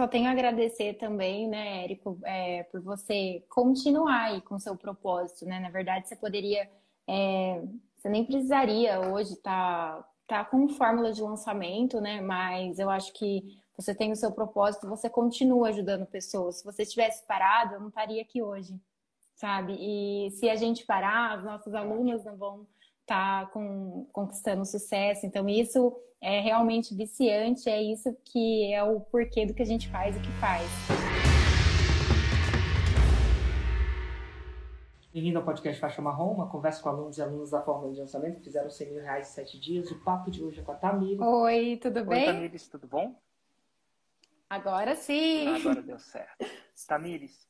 só tenho a agradecer também, né, Érico, é, por você continuar aí com seu propósito, né? Na verdade, você poderia, é, você nem precisaria hoje estar tá, tá com fórmula de lançamento, né? Mas eu acho que você tem o seu propósito, você continua ajudando pessoas. Se você tivesse parado, eu não estaria aqui hoje, sabe? E se a gente parar, os nossos alunos não vão tá com, conquistando sucesso. Então, isso é realmente viciante, é isso que é o porquê do que a gente faz e que faz. Bem-vindo ao podcast Faixa Marrom, uma conversa com alunos e alunas da Fórmula de Lançamento que fizeram 100 mil reais em 7 dias. O papo de hoje é com a Tamires. Oi, tudo bem? Oi, Tamires, tudo bom? Agora sim! Agora deu certo. Tamires,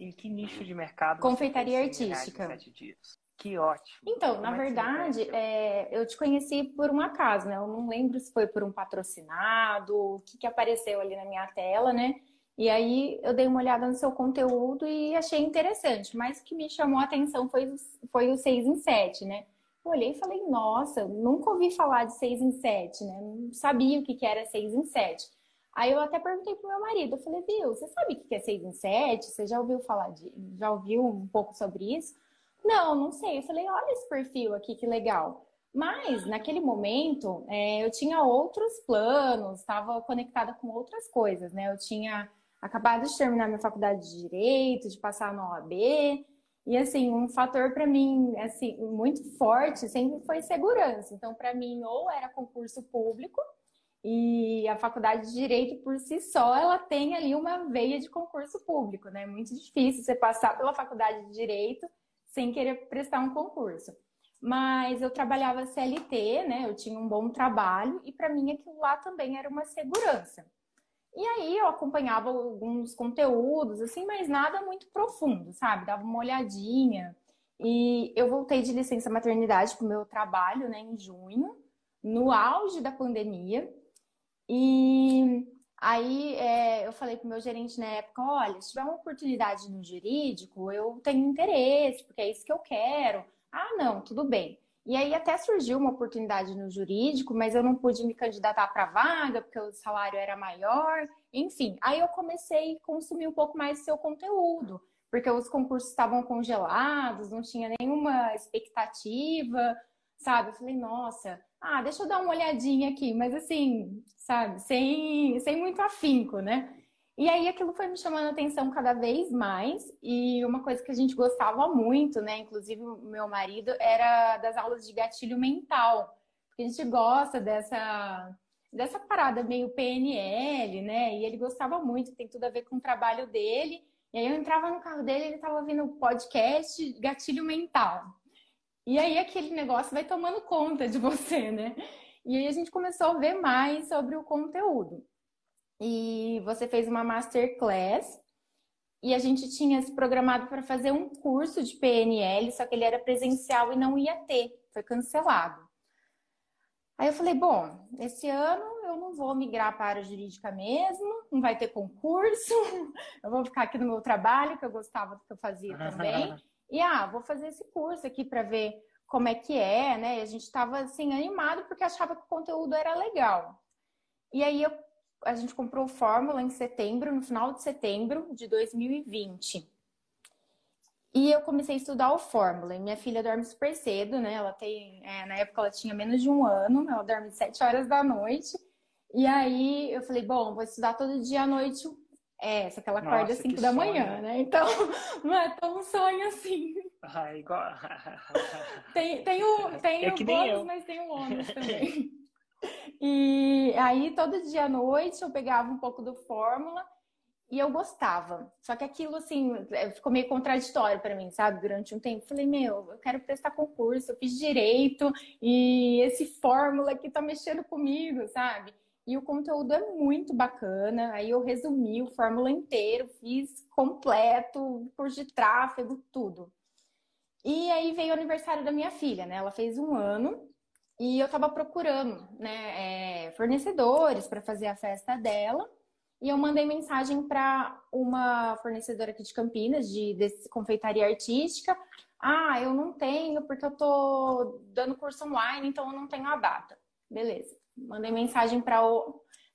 em que nicho de mercado Confeitaria artística. Em 7 dias? Que ótimo. Então, Como na é verdade, é, eu te conheci por um acaso, né? Eu não lembro se foi por um patrocinado, o que, que apareceu ali na minha tela, né? E aí eu dei uma olhada no seu conteúdo e achei interessante, mas o que me chamou a atenção foi, foi o 6 em 7, né? Eu olhei e falei, nossa, nunca ouvi falar de 6 em 7, né? Não sabia o que, que era 6 em 7. Aí eu até perguntei pro meu marido, eu falei, viu, você sabe o que é 6 em 7? Você já ouviu falar de. Já ouviu um pouco sobre isso? Não, não sei. Eu falei, olha esse perfil aqui, que legal. Mas, naquele momento, é, eu tinha outros planos, estava conectada com outras coisas, né? Eu tinha acabado de terminar minha faculdade de Direito, de passar na OAB, e, assim, um fator para mim, assim, muito forte sempre foi segurança. Então, para mim, ou era concurso público, e a faculdade de Direito, por si só, ela tem ali uma veia de concurso público, né? É muito difícil você passar pela faculdade de Direito sem querer prestar um concurso. Mas eu trabalhava CLT, né? Eu tinha um bom trabalho e para mim aquilo lá também era uma segurança. E aí eu acompanhava alguns conteúdos, assim, mas nada muito profundo, sabe? Dava uma olhadinha. E eu voltei de licença maternidade para o meu trabalho, né, em junho, no auge da pandemia. E Aí é, eu falei pro meu gerente na época, olha, se tiver uma oportunidade no jurídico, eu tenho interesse, porque é isso que eu quero. Ah, não, tudo bem. E aí até surgiu uma oportunidade no jurídico, mas eu não pude me candidatar para vaga, porque o salário era maior. Enfim, aí eu comecei a consumir um pouco mais do seu conteúdo, porque os concursos estavam congelados, não tinha nenhuma expectativa, sabe? Eu falei, nossa, ah, deixa eu dar uma olhadinha aqui, mas assim, sabe, sem, sem muito afinco, né? E aí aquilo foi me chamando a atenção cada vez mais, e uma coisa que a gente gostava muito, né? Inclusive o meu marido, era das aulas de gatilho mental. Porque a gente gosta dessa, dessa parada meio PNL, né? E ele gostava muito, tem tudo a ver com o trabalho dele. E aí eu entrava no carro dele, ele estava ouvindo o podcast Gatilho Mental. E aí aquele negócio vai tomando conta de você, né? E aí a gente começou a ver mais sobre o conteúdo. E você fez uma masterclass e a gente tinha se programado para fazer um curso de PNL, só que ele era presencial e não ia ter, foi cancelado. Aí eu falei, bom, esse ano eu não vou migrar para a jurídica mesmo, não vai ter concurso, eu vou ficar aqui no meu trabalho, que eu gostava do que eu fazia também. E ah, vou fazer esse curso aqui para ver como é que é, né? E a gente estava assim animado porque achava que o conteúdo era legal. E aí eu, a gente comprou Fórmula em setembro, no final de setembro de 2020. E eu comecei a estudar o Fórmula. E minha filha dorme super cedo, né? Ela tem, é, na época ela tinha menos de um ano, ela dorme sete horas da noite. E aí eu falei, bom, vou estudar todo dia à noite é, só que ela acorda às 5 da sonho. manhã, né? Então, não é tão sonho assim. Ah, igual. tem, tem o, tem é o bônus, mas tem o ônus também. E aí, todo dia à noite, eu pegava um pouco do Fórmula e eu gostava. Só que aquilo, assim, é, ficou meio contraditório para mim, sabe? Durante um tempo. Falei, meu, eu quero prestar concurso, eu fiz direito e esse Fórmula aqui tá mexendo comigo, sabe? E o conteúdo é muito bacana. Aí eu resumi o fórmula inteiro, fiz completo, curso de tráfego, tudo. E aí veio o aniversário da minha filha, né? Ela fez um ano e eu tava procurando, né, é, fornecedores para fazer a festa dela. E eu mandei mensagem para uma fornecedora aqui de Campinas, de, de confeitaria artística. Ah, eu não tenho porque eu tô dando curso online, então eu não tenho a data. Beleza. Mandei mensagem para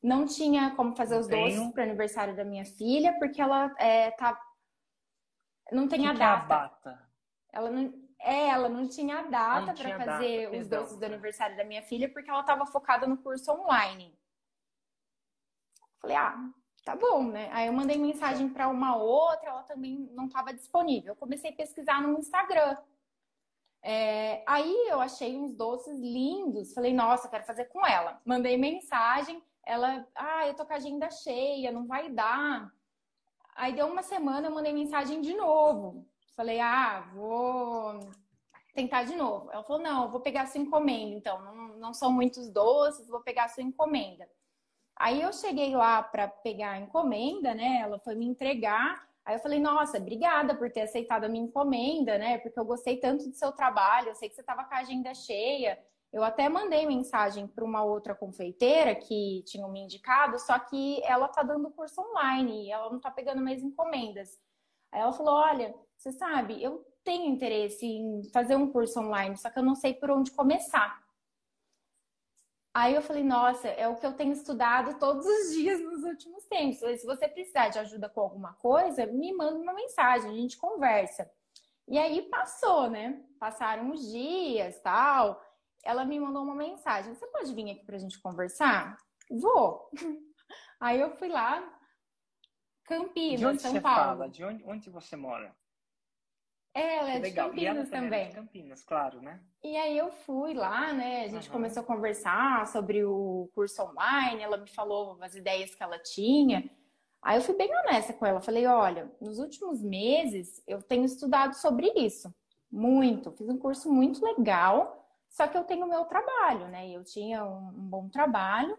Não tinha como fazer os Tenho. doces para o aniversário da minha filha, porque ela é, tá... não tem Que a que é a data. bata? Ela não, é, ela não tinha data Não para fazer data, os perdão. doces do aniversário da minha filha, porque ela estava focada no curso online. Falei, ah, tá bom, né? Aí eu mandei mensagem para uma outra, ela também não estava disponível. Eu comecei a pesquisar no Instagram. É, aí eu achei uns doces lindos, falei, nossa, quero fazer com ela. Mandei mensagem, ela, ah, eu tô com a agenda cheia, não vai dar. Aí deu uma semana, eu mandei mensagem de novo. Falei, ah, vou tentar de novo. Ela falou, não, vou pegar sua encomenda, então. Não, não são muitos doces, vou pegar sua encomenda. Aí eu cheguei lá para pegar a encomenda, né? Ela foi me entregar. Aí eu falei, nossa, obrigada por ter aceitado a minha encomenda, né? Porque eu gostei tanto do seu trabalho, eu sei que você estava com a agenda cheia. Eu até mandei mensagem para uma outra confeiteira que tinham me indicado, só que ela tá dando curso online e ela não tá pegando mais encomendas. Aí ela falou: Olha, você sabe, eu tenho interesse em fazer um curso online, só que eu não sei por onde começar. Aí eu falei: Nossa, é o que eu tenho estudado todos os dias nos últimos tempos. Se você precisar de ajuda com alguma coisa, me manda uma mensagem, a gente conversa. E aí passou, né? Passaram os dias, tal. Ela me mandou uma mensagem: Você pode vir aqui pra gente conversar? Vou. Aí eu fui lá, De Campinas, onde São você Paulo. fala? De onde, onde você mora? É, ela é de legal. Campinas também é também. de Campinas, claro, né? E aí eu fui lá, né? A gente Aham. começou a conversar sobre o curso online, ela me falou as ideias que ela tinha. Aí eu fui bem honesta com ela, falei, olha, nos últimos meses eu tenho estudado sobre isso, muito. Fiz um curso muito legal, só que eu tenho o meu trabalho, né? Eu tinha um, um bom trabalho,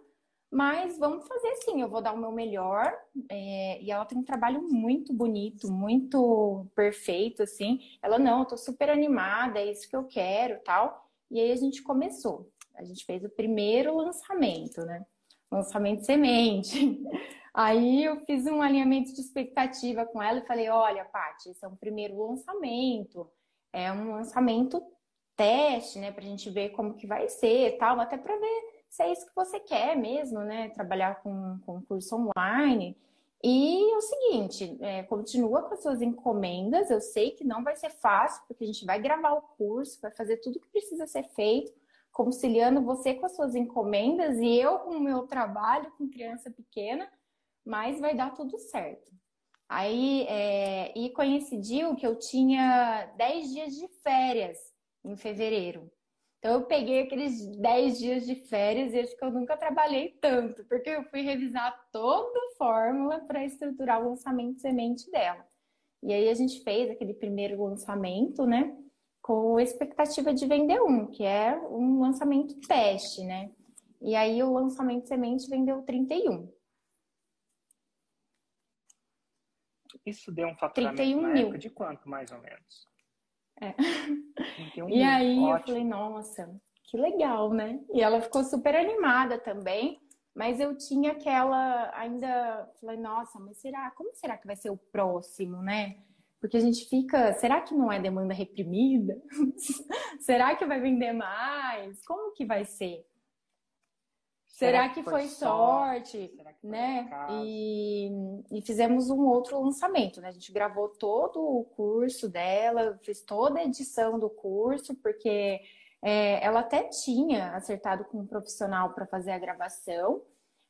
mas vamos fazer assim, eu vou dar o meu melhor. é, e ela tem um trabalho muito bonito, muito perfeito, assim. Ela, não, eu tô super animada, é isso que eu quero, tal. E aí a gente começou. A gente fez o primeiro lançamento, né? Lançamento semente. Aí eu fiz um alinhamento de expectativa com ela e falei: olha, Paty, esse é um primeiro lançamento, é um lançamento teste, né, pra gente ver como que vai ser, tal, até pra ver se é isso que você quer mesmo, né, trabalhar com, com curso online. E é o seguinte, é, continua com as suas encomendas. Eu sei que não vai ser fácil, porque a gente vai gravar o curso, vai fazer tudo que precisa ser feito, conciliando você com as suas encomendas e eu com o meu trabalho com criança pequena, mas vai dar tudo certo. Aí, é, e coincidiu que eu tinha 10 dias de férias em fevereiro. Então, eu peguei aqueles 10 dias de férias e acho que eu nunca trabalhei tanto, porque eu fui revisar toda a fórmula para estruturar o lançamento de semente dela. E aí, a gente fez aquele primeiro lançamento, né? Com a expectativa de vender um, que é um lançamento teste, né? E aí, o lançamento de semente vendeu 31. Isso deu um faturamento 31 na mil. de quanto, mais ou menos? É. 31 E aí eu ótimo. falei, nossa, que legal, né? E ela ficou super animada também, mas eu tinha aquela ainda, falei, nossa, mas será, como será que vai ser o próximo, né? Porque a gente fica, será que não é demanda reprimida? será que vai vender mais? Como que vai ser? Será, que, foi sorte? Que né? E, e fizemos um outro lançamento, né? A gente gravou todo o curso dela, fiz toda a edição do curso, porque é, ela até tinha acertado com um profissional para fazer a gravação,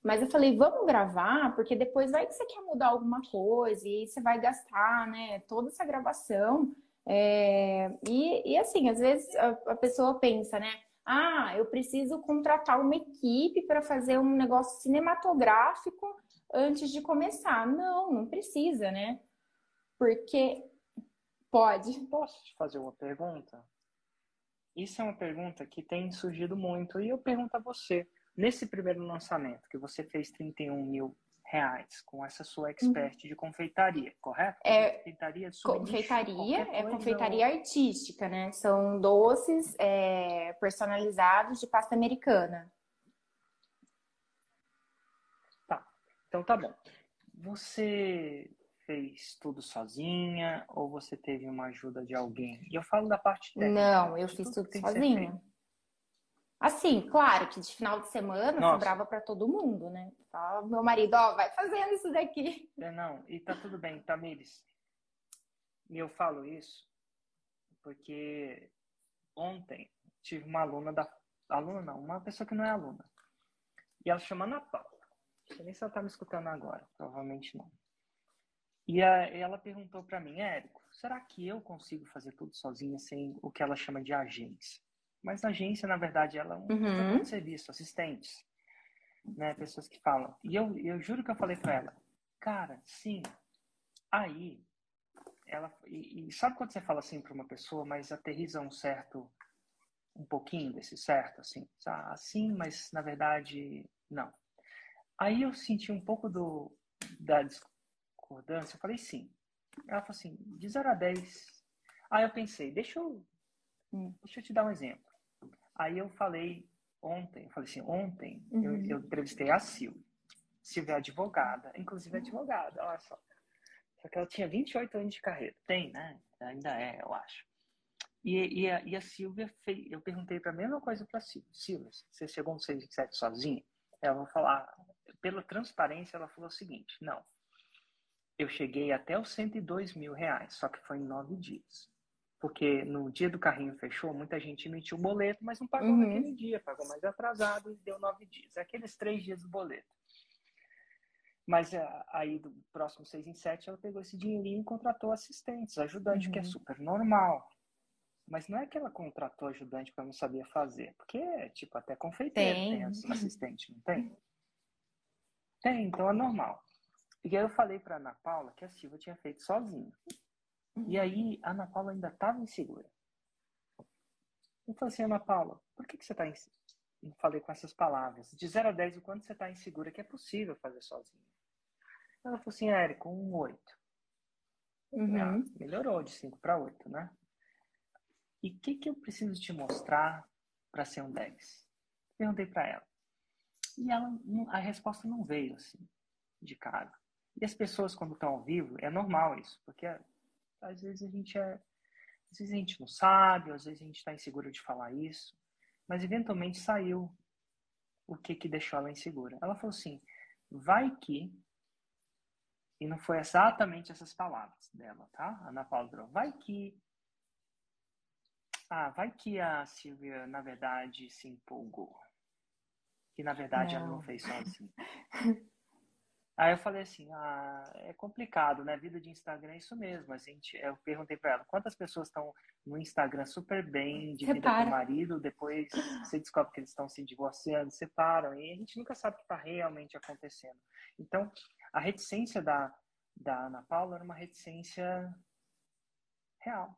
mas eu falei, vamos gravar, porque depois vai que você quer mudar alguma coisa e você vai gastar, né? Toda essa gravação. É, e, e assim, às vezes a, a pessoa pensa, né? Ah, eu preciso contratar uma equipe para fazer um negócio cinematográfico antes de começar. Não, não precisa, né? Porque pode. Posso te fazer uma pergunta? Isso é uma pergunta que tem surgido muito e eu pergunto a você. Nesse primeiro lançamento que você fez 31 mil reais com essa sua expert de confeitaria, correto? Uhum. É, confeitaria, Confeitaria, é confeitaria artística, né? São doces é, personalizados de pasta americana. Tá, então tá bom. Você fez tudo sozinha ou você teve uma ajuda de alguém? E eu falo da parte técnica. Não, eu fiz tudo tudo sozinha. Assim, claro que de final de semana Nossa. sobrava para todo mundo, né? Só meu marido, ó, vai fazendo isso daqui. É, não, e tá tudo bem, Tamires. E eu falo isso porque ontem tive uma aluna da. Aluna não, uma pessoa que não é aluna. E ela chama Ana Paula. Não sei nem se ela tá me escutando agora, provavelmente não. E a, ela perguntou para mim, Érico, será que eu consigo fazer tudo sozinha sem o que ela chama de agência? Mas a agência, na verdade, ela é um Uhum. serviço, assistentes, né? Pessoas que falam. E eu, eu juro que eu falei para ela, cara, sim. Aí, ela e, e sabe quando você fala assim para uma pessoa, mas aterriza um certo, um pouquinho desse certo, assim, ah, assim, mas na verdade não. Aí eu senti um pouco do da discordância. Eu falei sim. Ela falou assim, de 0 a 10. Aí eu pensei, deixa eu, Hum. deixa eu te dar um exemplo. Aí eu falei ontem, eu falei assim, ontem eu, Uhum. eu entrevistei a Silvia. Silvia é advogada, inclusive é advogada, olha só. Só que ela tinha 28 anos de carreira. Tem, né? Ainda é, eu acho. E, e, a, e a Silvia fez, eu perguntei para a mesma coisa para a Silvia. Silvia, você chegou no 6 e 7 sozinha? Ela vai falar, pela transparência, ela falou o seguinte: não, eu cheguei até os 102 mil reais, só que foi em nove dias. Porque no dia do carrinho fechou, muita gente emitiu o boleto, mas não pagou Uhum. naquele dia, pagou mais atrasado e deu nove dias. Aqueles três dias do boleto. Mas ah, aí, do próximo seis em sete, ela pegou esse dinheirinho e contratou assistentes, ajudante, o que é Uhum. super normal. Mas não é que ela contratou ajudante porque não sabia fazer. Porque, tipo, até confeiteiro Tem. tem ass- assistente, não tem? Tem, então é normal. E aí eu falei pra Ana Paula que a Silva tinha feito sozinha. E aí a Ana Paula ainda estava insegura. Eu falei assim, Ana Paula, por que, que você está insegura? Eu falei com essas palavras. De 0 a 10, o quanto você está insegura que é possível fazer sozinha? Ela falou assim, Érico, um 8. Uhum. Ah, melhorou de 5 para 8, né? E o que, que eu preciso te mostrar para ser um 10? Perguntei para ela. E ela, a resposta não veio assim, de cara. E as pessoas, quando estão ao vivo, é normal isso, porque às vezes a gente é. Às vezes a gente não sabe, às vezes a gente está inseguro de falar isso, mas eventualmente saiu o que, que deixou ela insegura. Ela falou assim: vai que. E não foi exatamente essas palavras dela, tá? Ana Paula Dró. Vai que. Ah, vai que a Silvia, na verdade, se empolgou. Que na verdade ela não Não. fez sozinha. Aí eu falei assim, ah, é complicado, né? Vida de Instagram é isso mesmo. A gente, eu perguntei pra ela, quantas pessoas estão no Instagram super bem, de vida com o marido, depois você descobre que eles estão se divorciando, separam, e a gente nunca sabe o que está realmente acontecendo. Então, a reticência da, da Ana Paula era uma reticência real.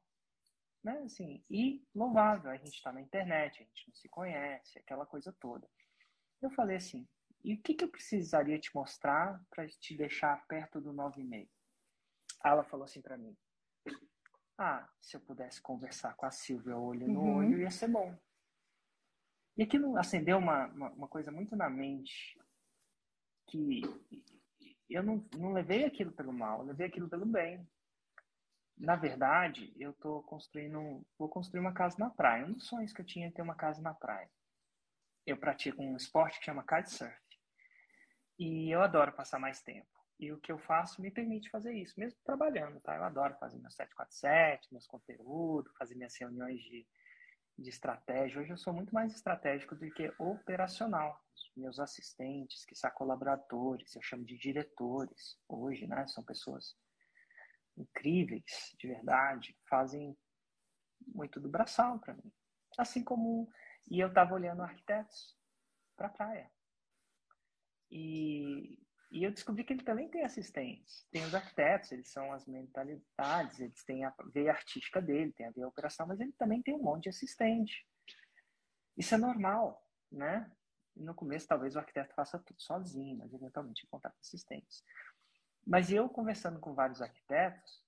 Né? Assim, e louvável, a gente está na internet, a gente não se conhece, aquela coisa toda. Eu falei assim, e o que, que eu precisaria te mostrar para te deixar perto do 9,5? Aí ela falou assim para mim: Ah, se eu pudesse conversar com a Silvia olho no Uhum. olho, ia ser bom. E aquilo acendeu uma, uma, uma coisa muito na mente que eu não, não levei aquilo pelo mal, eu levei aquilo pelo bem. Na verdade, eu tô construindo, vou construir uma casa na praia. Um dos sonhos que eu tinha é ter uma casa na praia. Eu pratico um esporte que chama kitesurf. E eu adoro passar mais tempo. E o que eu faço me permite fazer isso, mesmo trabalhando, tá? Eu adoro fazer meus 747, meus conteúdos, fazer minhas reuniões de, de estratégia. Hoje eu sou muito mais estratégico do que operacional. Os meus assistentes, que são colaboradores, eu chamo de diretores hoje, né? São pessoas incríveis, de verdade, fazem muito do braçal para mim. Assim como e eu estava olhando arquitetos para a praia. E, e eu descobri que ele também tem assistentes. Tem os arquitetos, eles são as mentalidades, eles têm a veia artística dele, tem a veia operação, mas ele também tem um monte de assistente. Isso é normal, né? No começo, talvez o arquiteto faça tudo sozinho, mas eventualmente contrata assistentes. Mas eu, conversando com vários arquitetos,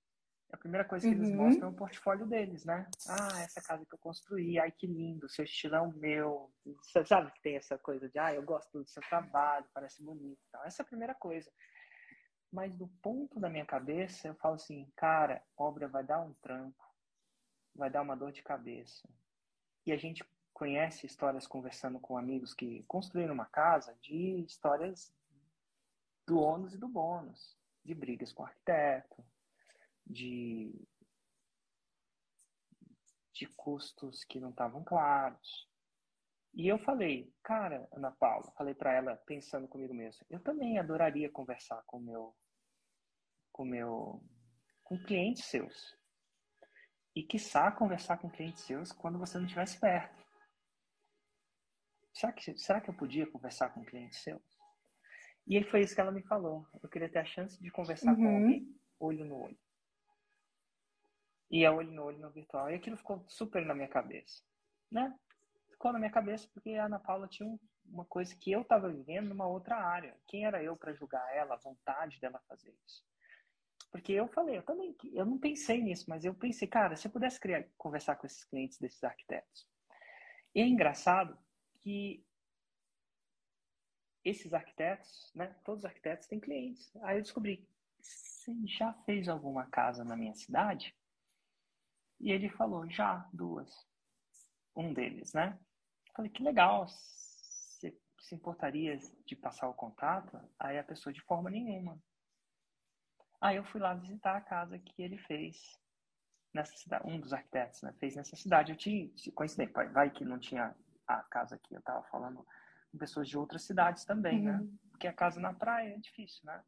a primeira coisa que eles Uhum. mostram é o portfólio deles, né? Ah, essa casa que eu construí, ai que lindo, seu estilo é o meu. Você sabe que tem essa coisa de, ah, eu gosto do seu trabalho, parece bonito e tal. Essa é a primeira coisa. Mas do ponto da minha cabeça, eu falo assim, cara, obra vai dar um trampo, vai dar uma dor de cabeça. E a gente conhece histórias conversando com amigos que construíram uma casa de histórias do ônus e do bônus, de brigas com o arquiteto, de, de custos que não estavam claros. E eu falei, cara, Ana Paula, falei para ela, pensando comigo mesmo, eu também adoraria conversar com meu, com meu, com clientes seus. E quiçá conversar com clientes seus quando você não estivesse perto. Será que, será que eu podia conversar com clientes seus? E aí foi isso que ela me falou. Eu queria ter a chance de conversar uhum. com alguém olho no olho. E a olho no olho no virtual. E aquilo ficou super na minha cabeça. Né? ficou na minha cabeça porque a Ana Paula tinha uma coisa que eu estava vivendo numa outra área. Quem era eu para julgar ela, a vontade dela fazer isso? Porque eu falei, eu também, eu não pensei nisso, mas eu pensei, cara, se eu pudesse criar, conversar com esses clientes desses arquitetos. E é engraçado que esses arquitetos, né, todos os arquitetos têm clientes. Aí eu descobri, você já fez alguma casa na minha cidade? E ele falou, já, duas. Um deles, né? Falei, que legal, você se importaria de passar o contato? Aí a pessoa, de forma nenhuma. Aí eu fui lá visitar a casa que ele fez nessa cidade, um dos arquitetos, né, fez nessa cidade. Eu tinha, coincidente, vai que não tinha a casa que eu tava falando com pessoas de outras cidades também, né? uhum. né? Porque a casa na praia é difícil, né?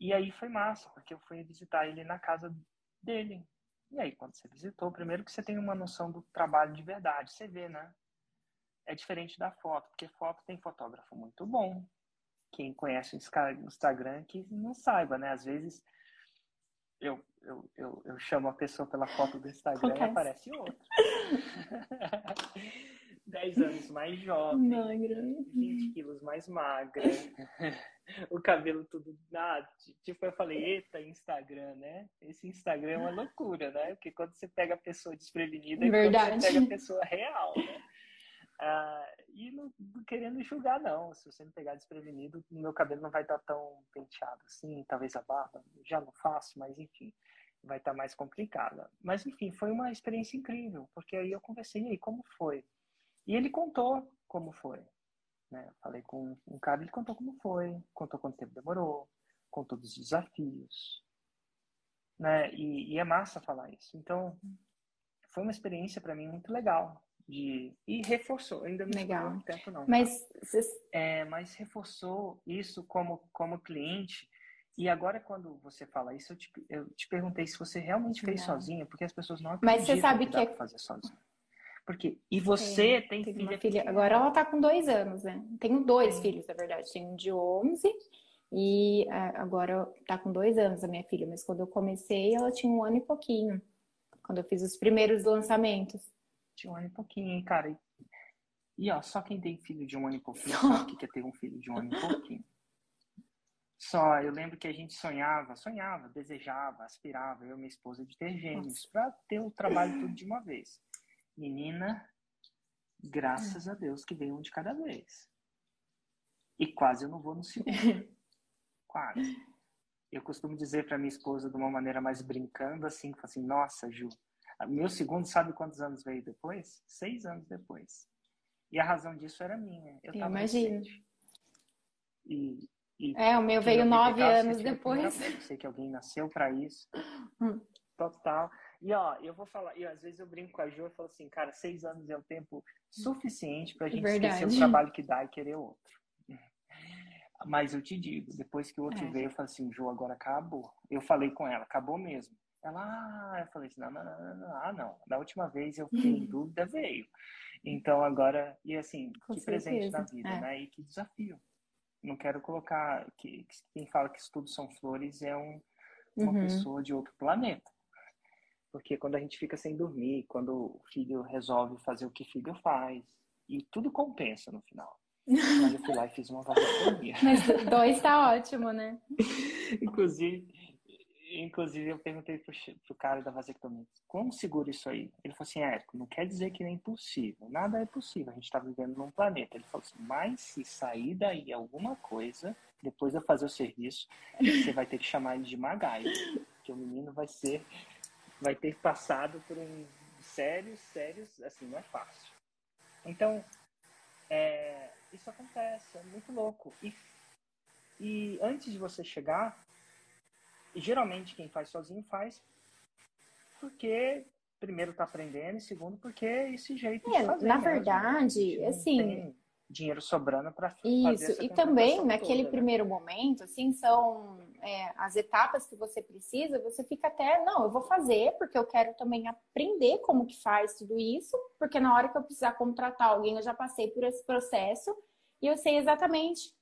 E aí foi massa, porque eu fui visitar ele na casa dele. E aí, quando você visitou, primeiro que você tem uma noção do trabalho de verdade, você vê, né? é diferente da foto, porque foto tem fotógrafo muito bom. Quem conhece o Instagram que não saiba, né? Às vezes eu, eu, eu, eu chamo a pessoa pela foto do Instagram Acontece. e aparece outro. 10 anos mais jovem, magra. 20 quilos mais magra, o cabelo tudo. Ah, tipo, eu falei, eita, Instagram, né? Esse Instagram é uma loucura, né? Porque quando você pega a pessoa desprevenida, é quando você pega a pessoa real, né? Ah, e não, não, querendo julgar, não. Se você me pegar desprevenido, meu cabelo não vai estar tão penteado assim, talvez a barba, já não faço, mas enfim, vai estar mais complicada. Mas enfim, foi uma experiência incrível, porque aí eu conversei, e aí, como foi? E ele contou como foi. Né? Falei com um cara, ele contou como foi, contou quanto tempo demorou, contou dos desafios. Né? E, e é massa falar isso. Então, foi uma experiência para mim muito legal de e reforçou ainda não legal tempo não mas tá? é, mas reforçou isso como como cliente e agora quando você fala isso eu te, eu te perguntei se você realmente fez não. sozinha porque as pessoas não acreditam mas você sabe que, que é fazer sozinha porque e você é, tem filha, filha agora ela tá com dois anos né tenho dois Sim. filhos na verdade tenho um de 11 e agora tá com dois anos a minha filha mas quando eu comecei ela tinha um ano e pouquinho quando eu fiz os primeiros lançamentos de um ano e pouquinho, cara. E, e ó, só quem tem filho de um ano e pouquinho sabe o que é ter um filho de um ano e pouquinho. Só, eu lembro que a gente sonhava, sonhava, desejava, aspirava, eu e minha esposa, de ter gêmeos, para ter o trabalho tudo de uma vez. Menina, graças a Deus que veio um de cada vez. E quase eu não vou no segundo. quase. Eu costumo dizer para minha esposa de uma maneira mais brincando, assim, assim, nossa, Ju, meu segundo, sabe quantos anos veio depois? Seis anos depois. E a razão disso era minha. Eu Imagino. E, e, é, o meu veio nove anos depois. Eu sei que alguém nasceu para isso. Hum. Total. E ó, eu vou falar, e às vezes eu brinco com a Jo e falo assim, cara, seis anos é o tempo suficiente pra gente Verdade. esquecer o trabalho que dá e querer outro. Mas eu te digo, depois que o outro é. veio, eu falei assim, Jo, agora acabou. Eu falei com ela, acabou mesmo. Ela, ah, eu falei assim, não, não, não, não, ah, não. Da última vez eu fiquei em dúvida, veio. Então agora, e assim, Com que certeza. presente na vida, é. né? E que desafio. Não quero colocar que, que quem fala que tudo são flores é um, uma uhum. pessoa de outro planeta. Porque quando a gente fica sem dormir, quando o filho resolve fazer o que filho faz, e tudo compensa no final. Mas eu fui lá e fiz uma vasectomia. Mas dois tá ótimo, né? Inclusive, inclusive, eu perguntei pro, pro cara da vasectomia, como seguro isso aí? Ele falou assim, Érico, não quer dizer que é impossível. Nada é possível, a gente está vivendo num planeta. Ele falou assim, mas se sair daí alguma coisa, depois de fazer o serviço, você vai ter que chamar ele de Magaio, que o menino vai ser, vai ter passado por um sérios, sérios, assim, não é fácil. Então, é, isso acontece, é muito louco. E, e antes de você chegar, geralmente quem faz sozinho faz porque primeiro está aprendendo e segundo porque é esse jeito é, de fazer. Na mesmo. verdade, assim, dinheiro sobrando para isso e também naquele toda, né? primeiro né? momento, assim, são é, as etapas que você precisa. Você fica até não, eu vou fazer porque eu quero também aprender como que faz tudo isso, porque na hora que eu precisar contratar alguém, eu já passei por esse processo e eu sei exatamente.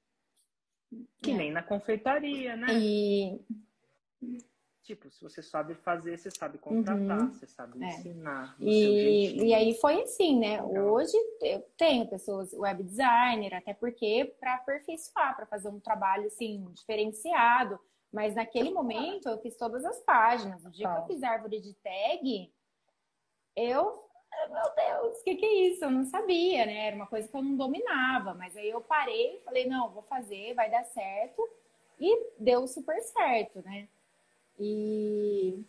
Que nem na confeitaria, né? E Tipo, se você sabe fazer, você sabe contratar, uhum. você sabe é. ensinar. E, e aí foi assim, né? Legal. Hoje eu tenho pessoas web designer, até porque para aperfeiçoar, para fazer um trabalho assim diferenciado. Mas naquele momento eu fiz todas as páginas. O dia que eu fiz árvore de tag, eu meu Deus, o que, que é isso? Eu não sabia, né? Era uma coisa que eu não dominava. Mas aí eu parei falei, não, vou fazer, vai dar certo. E deu super certo, né? E.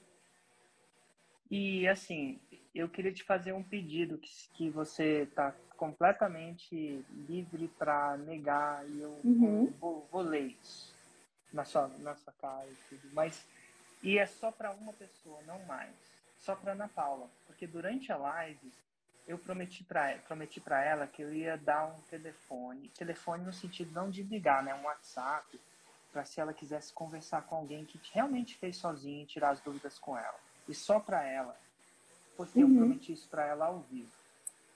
E assim, eu queria te fazer um pedido que, que você está completamente livre para negar e eu uhum. vou, vou, ler isso na sua, na sua cara e tudo. Mas, e é só para uma pessoa, não mais. Só para Ana Paula. Porque durante a live eu prometi para prometi ela que eu ia dar um telefone, telefone no sentido não de ligar, né, um WhatsApp para se ela quisesse conversar com alguém que realmente fez sozinha e tirar as dúvidas com ela. E só para ela, porque uhum. eu prometi isso para ela ao vivo.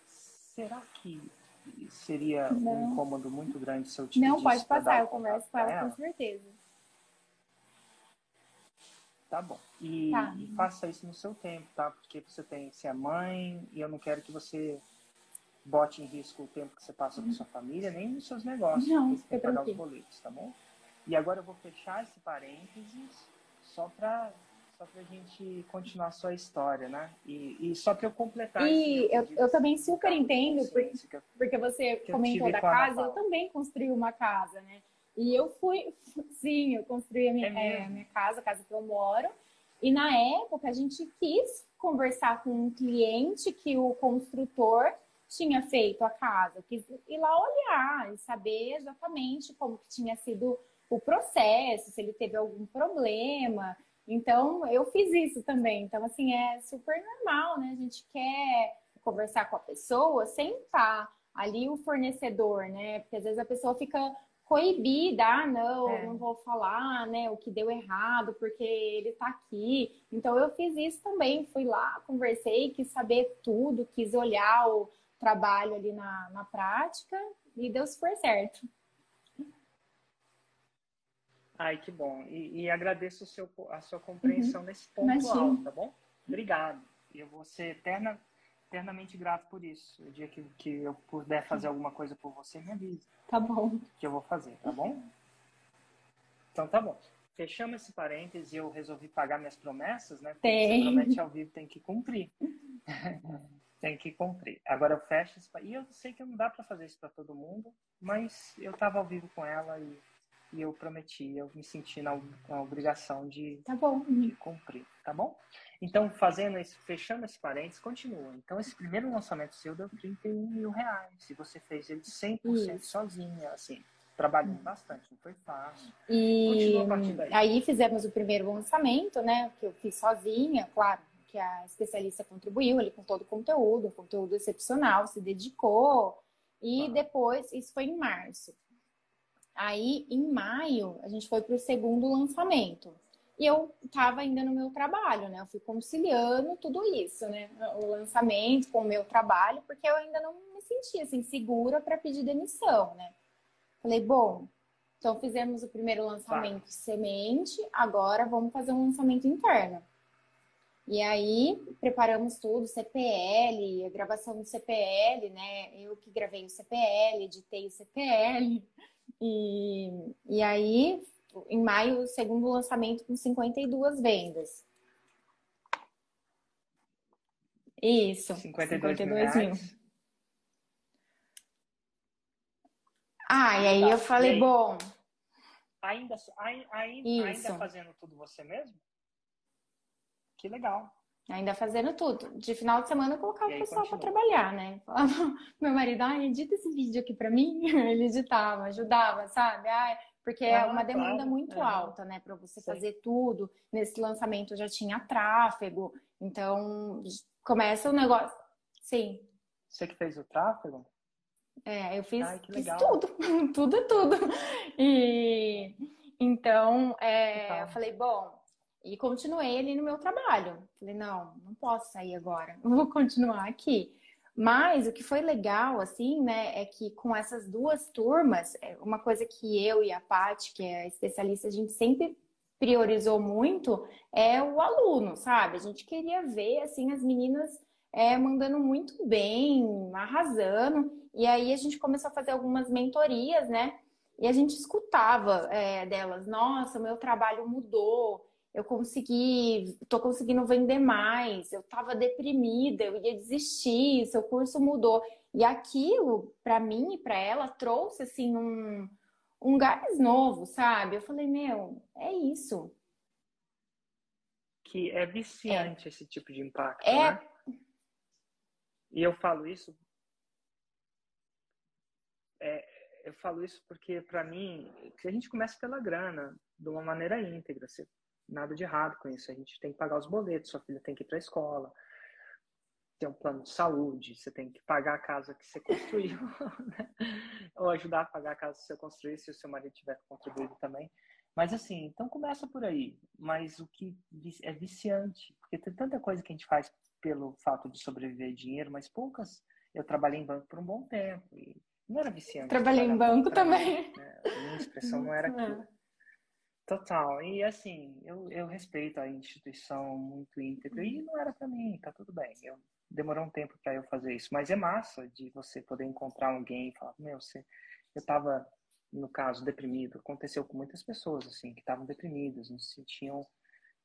Será que seria não. um incômodo muito grande se eu te Não, pode passar, eu converso com ela, ela, com certeza. Tá bom. E, tá. e, faça isso no seu tempo, tá? Porque você tem, você é mãe e eu não quero que você bote em risco o tempo que você passa com sua família, nem nos seus negócios, não, porque você tem que pagar os boletos, tá bom? E agora eu vou fechar esse parênteses só para só a gente continuar a sua história, né? E, e só para eu completar. E eu, eu também super entendo, porque, porque você comentou da casa, eu também construí uma casa, né? E eu fui, sim, eu construí a minha, é é, a minha casa, a casa que eu moro. E na época a gente quis conversar com um cliente que o construtor tinha feito a casa, quis ir lá olhar e saber exatamente como que tinha sido o processo, se ele teve algum problema. Então, eu fiz isso também. Então, assim, é super normal, né? A gente quer conversar com a pessoa sem estar ali o fornecedor, né? Porque às vezes a pessoa fica coibida, ah, não, é. não vou falar, né, o que deu errado, porque ele tá aqui. Então eu fiz isso também, fui lá, conversei, quis saber tudo, quis olhar o trabalho ali na, na prática e deu super certo. Ai, que bom. E, e agradeço seu, a sua compreensão uhum. nesse ponto alto, tá bom? Obrigado. E eu vou ser eterna, eternamente grato por isso. O dia que, que eu puder fazer alguma coisa por você, me avise. Tá bom. Que eu vou fazer, tá bom? Então tá bom. Fechamos esse parêntese e eu resolvi pagar minhas promessas, né? Porque tem. você promete ao vivo, tem que cumprir. tem que cumprir. Agora eu fecho esse... E eu sei que não dá para fazer isso para todo mundo, mas eu tava ao vivo com ela e e eu prometi, eu me senti na, na obrigação de, tá bom. de cumprir, tá bom? Então, fazendo esse, fechando esse parênteses, continua. Então, esse primeiro lançamento seu deu 31 mil reais. E você fez ele 100% Isso. sozinha, assim, trabalhando hum. bastante, não foi fácil. E aí fizemos o primeiro lançamento, né, que eu fiz sozinha, claro, que a especialista contribuiu ali com todo o conteúdo, um conteúdo excepcional, se dedicou. E ah. depois, isso foi em março. Aí, em maio, a gente foi para o segundo lançamento. E eu estava ainda no meu trabalho, né? Eu fui conciliando tudo isso, né? O lançamento com o meu trabalho, porque eu ainda não me sentia assim, segura para pedir demissão, né? Falei, bom, então fizemos o primeiro lançamento semente, agora vamos fazer um lançamento interno. E aí preparamos tudo, CPL, a gravação do CPL, né? Eu que gravei o CPL, editei o CPL. E, e aí, em maio, o segundo lançamento com 52 vendas. Isso. 52, 52 mil. mil. Ah, e aí tá. eu falei, aí, bom. Ainda, ainda, ainda fazendo tudo você mesmo? Que legal. Ainda fazendo tudo. De final de semana eu colocava o pessoal para trabalhar, né? Falava, meu marido, ai, edita esse vídeo aqui para mim. Ele editava, ajudava, sabe? Ai, porque é uma demanda claro. muito é. alta, né? Para você fazer tudo. Nesse lançamento já tinha tráfego. Então, começa o negócio. Sim. Você que fez o tráfego? É, eu fiz, Ai, fiz tudo. tudo, tudo. E então, é, então, eu falei, bom, e continuei ali no meu trabalho. Falei, não, não posso sair agora, vou continuar aqui. Mas o que foi legal, assim, né, é que com essas duas turmas, é, uma coisa que eu e a Paty, que é especialista, a gente sempre priorizou muito é o aluno, sabe? A gente queria ver, assim, as meninas é, mandando muito bem, arrasando. E aí a gente começou a fazer algumas mentorias, né? E a gente escutava é, delas, nossa, meu trabalho mudou, eu consegui, tô conseguindo vender mais, eu estava deprimida, eu ia desistir, seu curso mudou. E aquilo, para mim e para ela, trouxe assim um, um gás novo, sabe? Eu falei, meu, é isso. Que é viciante é. esse tipo de impacto, é... né? E eu falo isso. É, eu falo isso porque, para mim, a gente começa pela grana, de uma maneira íntegra. Você nada de errado com isso. A gente tem que pagar os boletos, sua filha tem que ir para a escola, tem um plano de saúde, você tem que pagar a casa que você construiu, né? ou ajudar a pagar a casa que você construiu, se o seu marido tiver contribuído também. Mas assim, então começa por aí. Mas o que é viciante, porque tem tanta coisa que a gente faz pelo fato de sobreviver dinheiro, mas poucas. Eu trabalhei em banco por um bom tempo e não era viciante. Trabalhei em banco também. Né? A minha expressão não era aquilo. Total. E assim, eu, eu respeito a instituição muito íntegra e não era para mim, tá tudo bem. Eu demorou um tempo para eu fazer isso, mas é massa de você poder encontrar alguém e falar, meu, você eu tava no caso deprimido, aconteceu com muitas pessoas assim, que estavam deprimidas, não se sentiam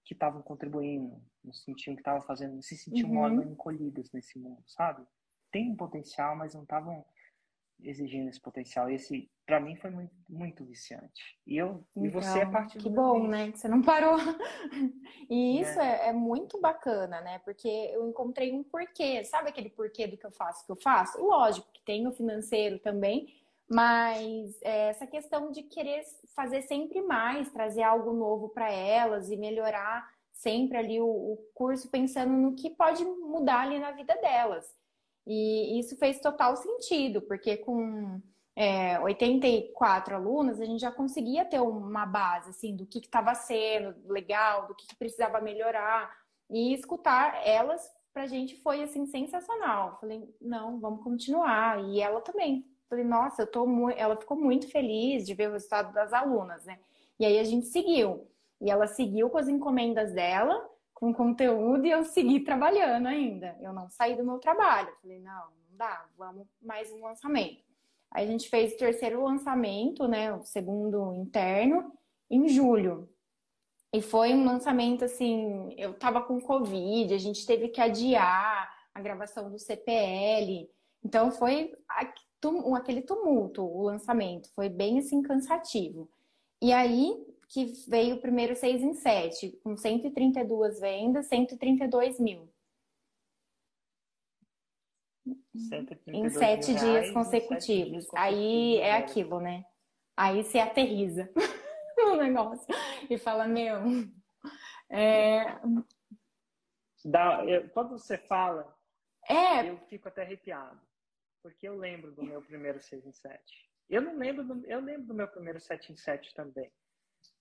que estavam contribuindo, não se sentiam que estavam fazendo, não se sentiam uhum. encolhidas nesse mundo, sabe? Tem um potencial, mas não estavam exigindo esse potencial. Esse, para mim, foi muito, muito viciante. E eu então, e você é parte Que bom, né? Que você não parou. e isso é. é. É, muito bacana, né? Porque eu encontrei um porquê. Sabe aquele porquê do que eu faço que eu faço? Lógico que tem o financeiro também, mas é, essa questão de querer fazer sempre mais, trazer algo novo para elas e melhorar sempre ali o, o curso pensando no que pode mudar ali na vida delas. E isso fez total sentido, porque com é, 84 alunos, a gente já conseguia ter uma base, assim, do que estava sendo legal, do que, que, precisava melhorar. E escutar elas, pra gente, foi, assim, sensacional. Falei, não, vamos continuar. E ela também. Falei, nossa, eu tô muito... Ela ficou muito feliz de ver o resultado das alunas, né? E aí a gente seguiu. E ela seguiu com as encomendas dela, com conteúdo e eu segui trabalhando ainda. Eu não saí do meu trabalho. Falei, não, não dá, vamos mais um lançamento. Aí a gente fez o terceiro lançamento, né, o segundo interno, em julho. E foi um lançamento assim, eu tava com Covid, a gente teve que adiar a gravação do CPL. Então foi aquele tumulto o lançamento, foi bem assim cansativo. E aí que veio o primeiro 6 em 7, com 132 vendas, 132 mil. em sete dias consecutivos. Dias Aí é aquilo, né? Aí você aterriza no negócio e fala, meu. É... Dá, eu, quando você fala, é... eu fico até arrepiado. Porque eu lembro do meu primeiro 6 em 7. Eu não lembro do, eu lembro do meu primeiro 7 em 7 também.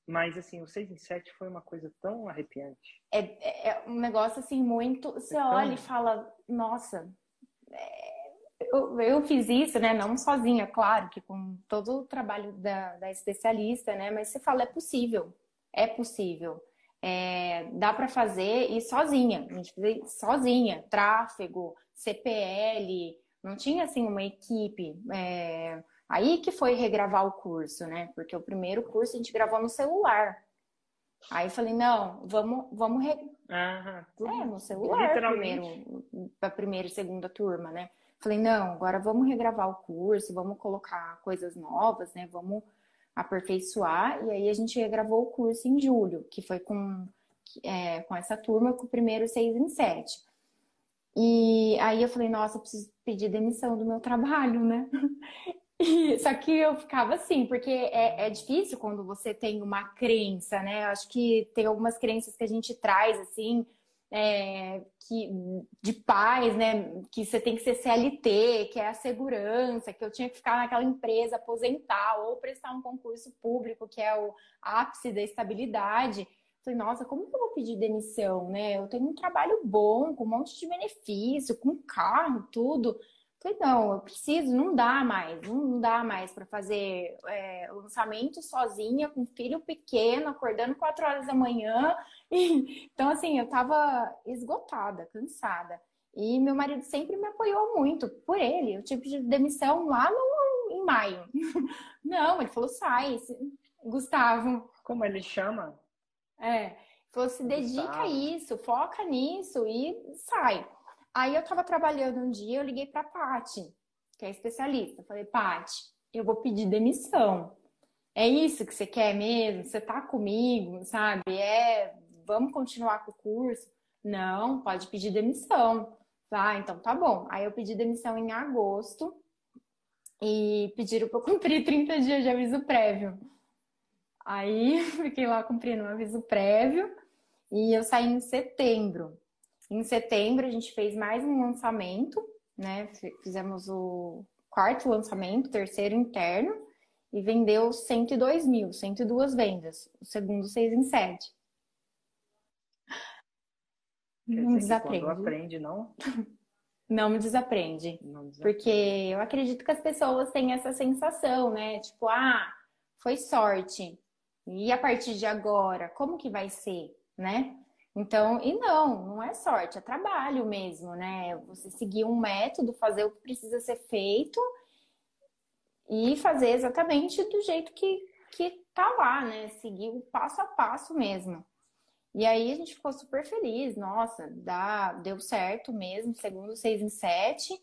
Mas, assim, o 6 em 7 foi uma coisa tão arrepiante. É, é, é um negócio, assim, muito... Você é olha tão... e fala, nossa, é... eu, eu fiz isso, né? Não sozinha, claro, que com todo o trabalho da, da especialista, né? Mas você fala, é possível. É possível. É, dá para fazer e sozinha. A gente fez sozinha. Tráfego, CPL. Não tinha, assim, uma equipe... É Aí que foi regravar o curso, né? Porque o primeiro curso a gente gravou no celular. Aí eu falei, não, vamos, vamos re... é, no celular primeiro, a primeira e segunda turma, né? Falei, não, agora vamos regravar o curso, vamos colocar coisas novas, né? Vamos aperfeiçoar. E aí a gente regravou o curso em julho, que foi com é, com essa turma, com o primeiro seis em sete. E aí eu falei, nossa, eu preciso pedir demissão do meu trabalho, né? Só que eu ficava assim, porque é, é difícil quando você tem uma crença, né? Eu acho que tem algumas crenças que a gente traz, assim, é, que, de pais, né? Que você tem que ser CLT, que é a segurança, que eu tinha que ficar naquela empresa, aposentar ou prestar um concurso público, que é o ápice da estabilidade. Falei, nossa, como que eu vou pedir demissão, né? Eu tenho um trabalho bom, com um monte de benefício, com carro, tudo. Falei, não, eu preciso, não dá mais, não dá mais para fazer é, lançamento sozinha, com filho pequeno, acordando 4 horas da manhã. Então, assim, eu tava esgotada, cansada. E meu marido sempre me apoiou muito por ele. Eu tive de demissão lá no, em maio. Não, ele falou, sai, Gustavo. Como ele chama? É, falou, se dedica Gustavo. a isso, foca nisso e sai. Aí eu tava trabalhando um dia, eu liguei pra Pati, que é especialista. Falei, Pati, eu vou pedir demissão. É isso que você quer mesmo? Você tá comigo, sabe? É, vamos continuar com o curso? Não, pode pedir demissão. Ah, então tá bom. Aí eu pedi demissão em agosto e pediram para eu cumprir 30 dias de aviso prévio. Aí fiquei lá cumprindo um aviso prévio e eu saí em setembro. Em setembro, a gente fez mais um lançamento, né? Fizemos o quarto lançamento, terceiro interno, e vendeu 102 mil, 102 vendas. O segundo, 6 em 7. não me desaprende. Quando aprende, não? Não me desaprende. Não desaprende. Porque eu acredito que as pessoas têm essa sensação, né? Tipo, ah, foi sorte. E a partir de agora, como que vai ser, né? Então, e não, não é sorte, é trabalho mesmo, né? Você seguir um método, fazer o que precisa ser feito e fazer exatamente do jeito que, que tá lá, né? Seguir o passo a passo mesmo. E aí a gente ficou super feliz, nossa, dá, deu certo mesmo, segundo seis em sete.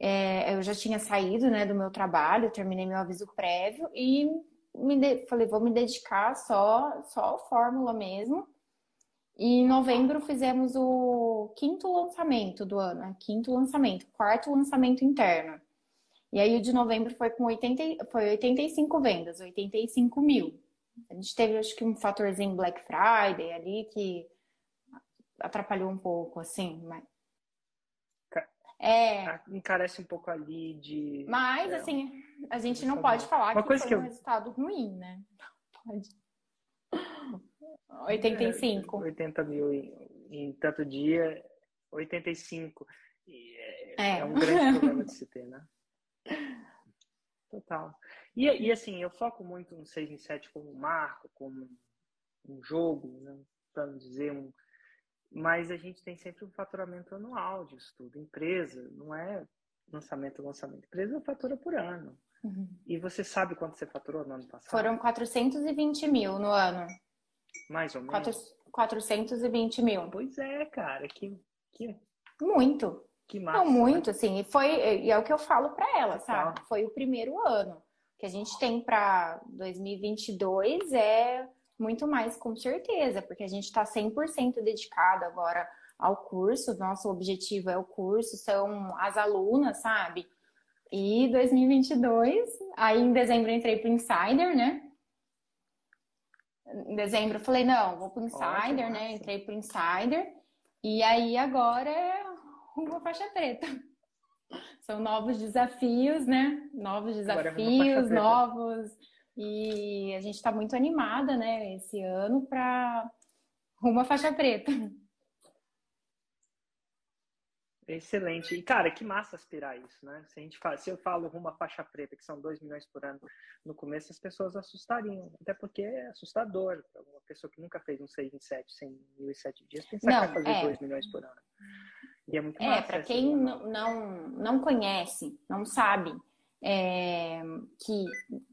É, eu já tinha saído né, do meu trabalho, terminei meu aviso prévio e me de... falei, vou me dedicar só, só a fórmula mesmo. E em novembro fizemos o quinto lançamento do ano, né? quinto lançamento, quarto lançamento interno. E aí o de novembro foi com 80, foi 85 vendas, 85 mil. A gente teve, acho que, um fatorzinho Black Friday ali que atrapalhou um pouco, assim, mas... É. Encarece um pouco ali de. Mas, é, assim, a gente não pode falar que foi um eu... resultado ruim, né? Pode. 85. É, 80 mil em, em, tanto dia, 85. E é, é. é um grande problema de se ter, né? Total. E, e assim, eu foco muito no 6 em 7 como marco, como um jogo, né? para não dizer um. Mas a gente tem sempre um faturamento anual disso tudo. Empresa, não é lançamento, lançamento. Empresa fatura por ano. Uhum. E você sabe quanto você faturou no ano passado? Foram 420 mil no ano. Mais ou menos? 420 mil. Pois é, cara. Que, que... Muito. Que massa. Não, muito, né? assim. E, foi, e é o que eu falo para ela, sabe? Foi o primeiro ano. que a gente tem para 2022 é muito mais, com certeza, porque a gente está 100% dedicado agora ao curso. Nosso objetivo é o curso, são as alunas, sabe? E 2022, aí em dezembro entrei para Insider, né? Em dezembro eu falei, não, vou pro Insider, Ótimo, né? Entrei pro Insider. E aí agora é uma faixa preta. São novos desafios, né? Novos desafios, novos. E a gente está muito animada, né, esse ano para uma faixa preta. Excelente. E, cara, que massa aspirar isso, né? Se, a gente fala, se eu falo rumo à faixa preta, que são 2 milhões por ano no começo, as pessoas assustariam. Até porque é assustador para uma pessoa que nunca fez um 6 em 7, 100 mil e 7 dias, pensar não, que vai fazer é... 2 milhões por ano. E é muito É, para quem não, não, não conhece, não sabe é, que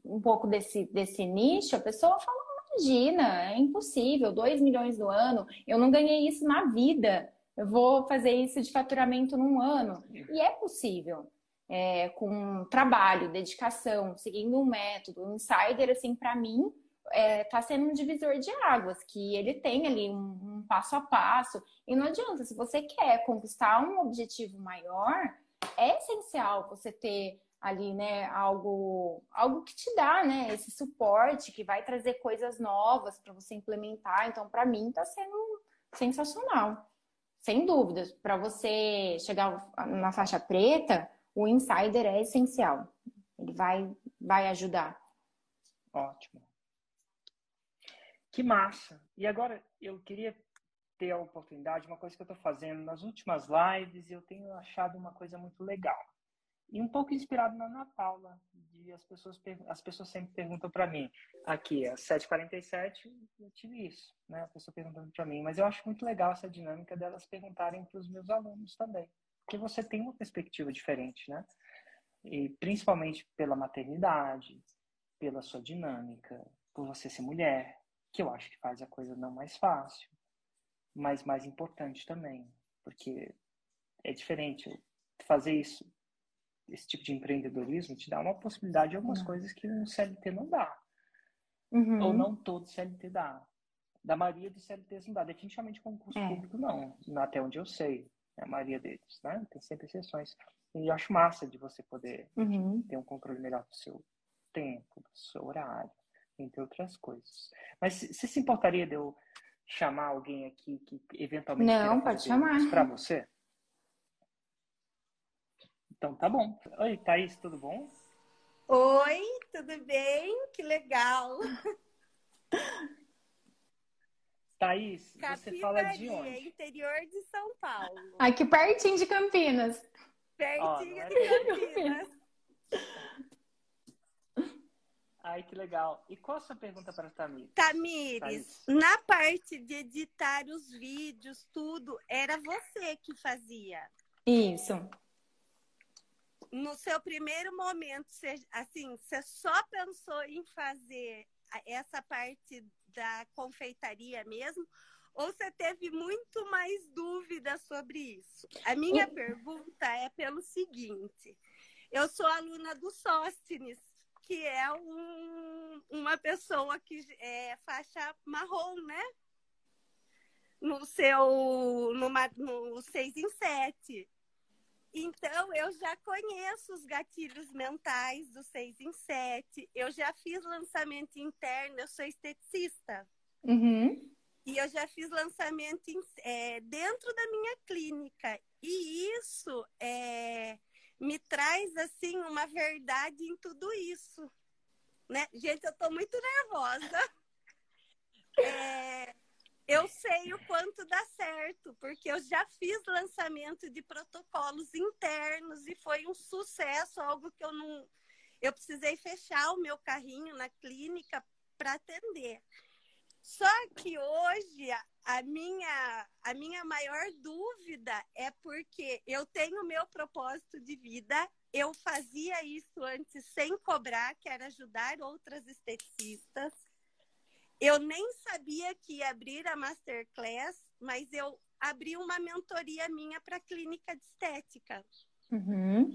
um pouco desse, desse nicho, a pessoa fala, imagina, é impossível, 2 milhões no ano, eu não ganhei isso na vida eu vou fazer isso de faturamento num ano. E é possível. É, com trabalho, dedicação, seguindo um método, um insider, assim, para mim, é, tá sendo um divisor de águas, que ele tem ali um, um passo a passo. E não adianta, se você quer conquistar um objetivo maior, é essencial você ter ali, né, algo, algo que te dá, né, esse suporte, que vai trazer coisas novas para você implementar. Então, para mim, está sendo sensacional. Sem dúvidas, para você chegar na faixa preta, o insider é essencial. Ele vai, vai ajudar. Ótimo. Que massa! E agora eu queria ter a oportunidade, uma coisa que eu estou fazendo nas últimas lives, eu tenho achado uma coisa muito legal. E um pouco inspirado na Ana Paula, de as pessoas, as pessoas sempre perguntam para mim, aqui, às 7h47, eu tive isso, né? A pessoa perguntando para mim, mas eu acho muito legal essa dinâmica delas perguntarem para os meus alunos também, porque você tem uma perspectiva diferente, né? E principalmente pela maternidade, pela sua dinâmica, por você ser mulher, que eu acho que faz a coisa não mais fácil, mas mais importante também, porque é diferente fazer isso, esse tipo de empreendedorismo te dá uma possibilidade de algumas uhum. coisas que no CLT não dá. Uhum. Ou não todo CLT dá. Da maioria dos CLTs não dá. Definitivamente concurso é. público não, até onde eu sei. A maioria deles, né? Tem sempre exceções. E eu acho massa de você poder uhum. ter um controle melhor do seu tempo, do seu horário entre outras coisas. Mas você se importaria de eu chamar alguém aqui que eventualmente não pode chamar para você? Então tá bom. Oi, Thaís, tudo bom? Oi, tudo bem? Que legal. Thaís, você fala de onde? interior de São Paulo. Aqui pertinho de Campinas. Pertinho oh, de Campinas. Ai, que legal. E qual a sua pergunta para a Tamires? Tamires, na parte de editar os vídeos, tudo, era você que fazia. Isso. No seu primeiro momento, você, assim, você só pensou em fazer essa parte da confeitaria mesmo? Ou você teve muito mais dúvidas sobre isso? A minha pergunta é pelo seguinte: eu sou aluna do Sóstenes, que é um, uma pessoa que é faixa marrom, né? No seu numa, no 6 em 7. Então, eu já conheço os gatilhos mentais do 6 em 7. Eu já fiz lançamento interno, eu sou esteticista. Uhum. E eu já fiz lançamento em, é, dentro da minha clínica. E isso é, me traz assim uma verdade em tudo isso. Né? Gente, eu estou muito nervosa. É, eu sei o quanto dá certo, porque eu já fiz lançamento de protocolos internos e foi um sucesso, algo que eu não. Eu precisei fechar o meu carrinho na clínica para atender. Só que hoje a minha, a minha maior dúvida é porque eu tenho o meu propósito de vida, eu fazia isso antes sem cobrar, que era ajudar outras esteticistas. Eu nem sabia que ia abrir a masterclass, mas eu abri uma mentoria minha para clínica de estética. Uhum.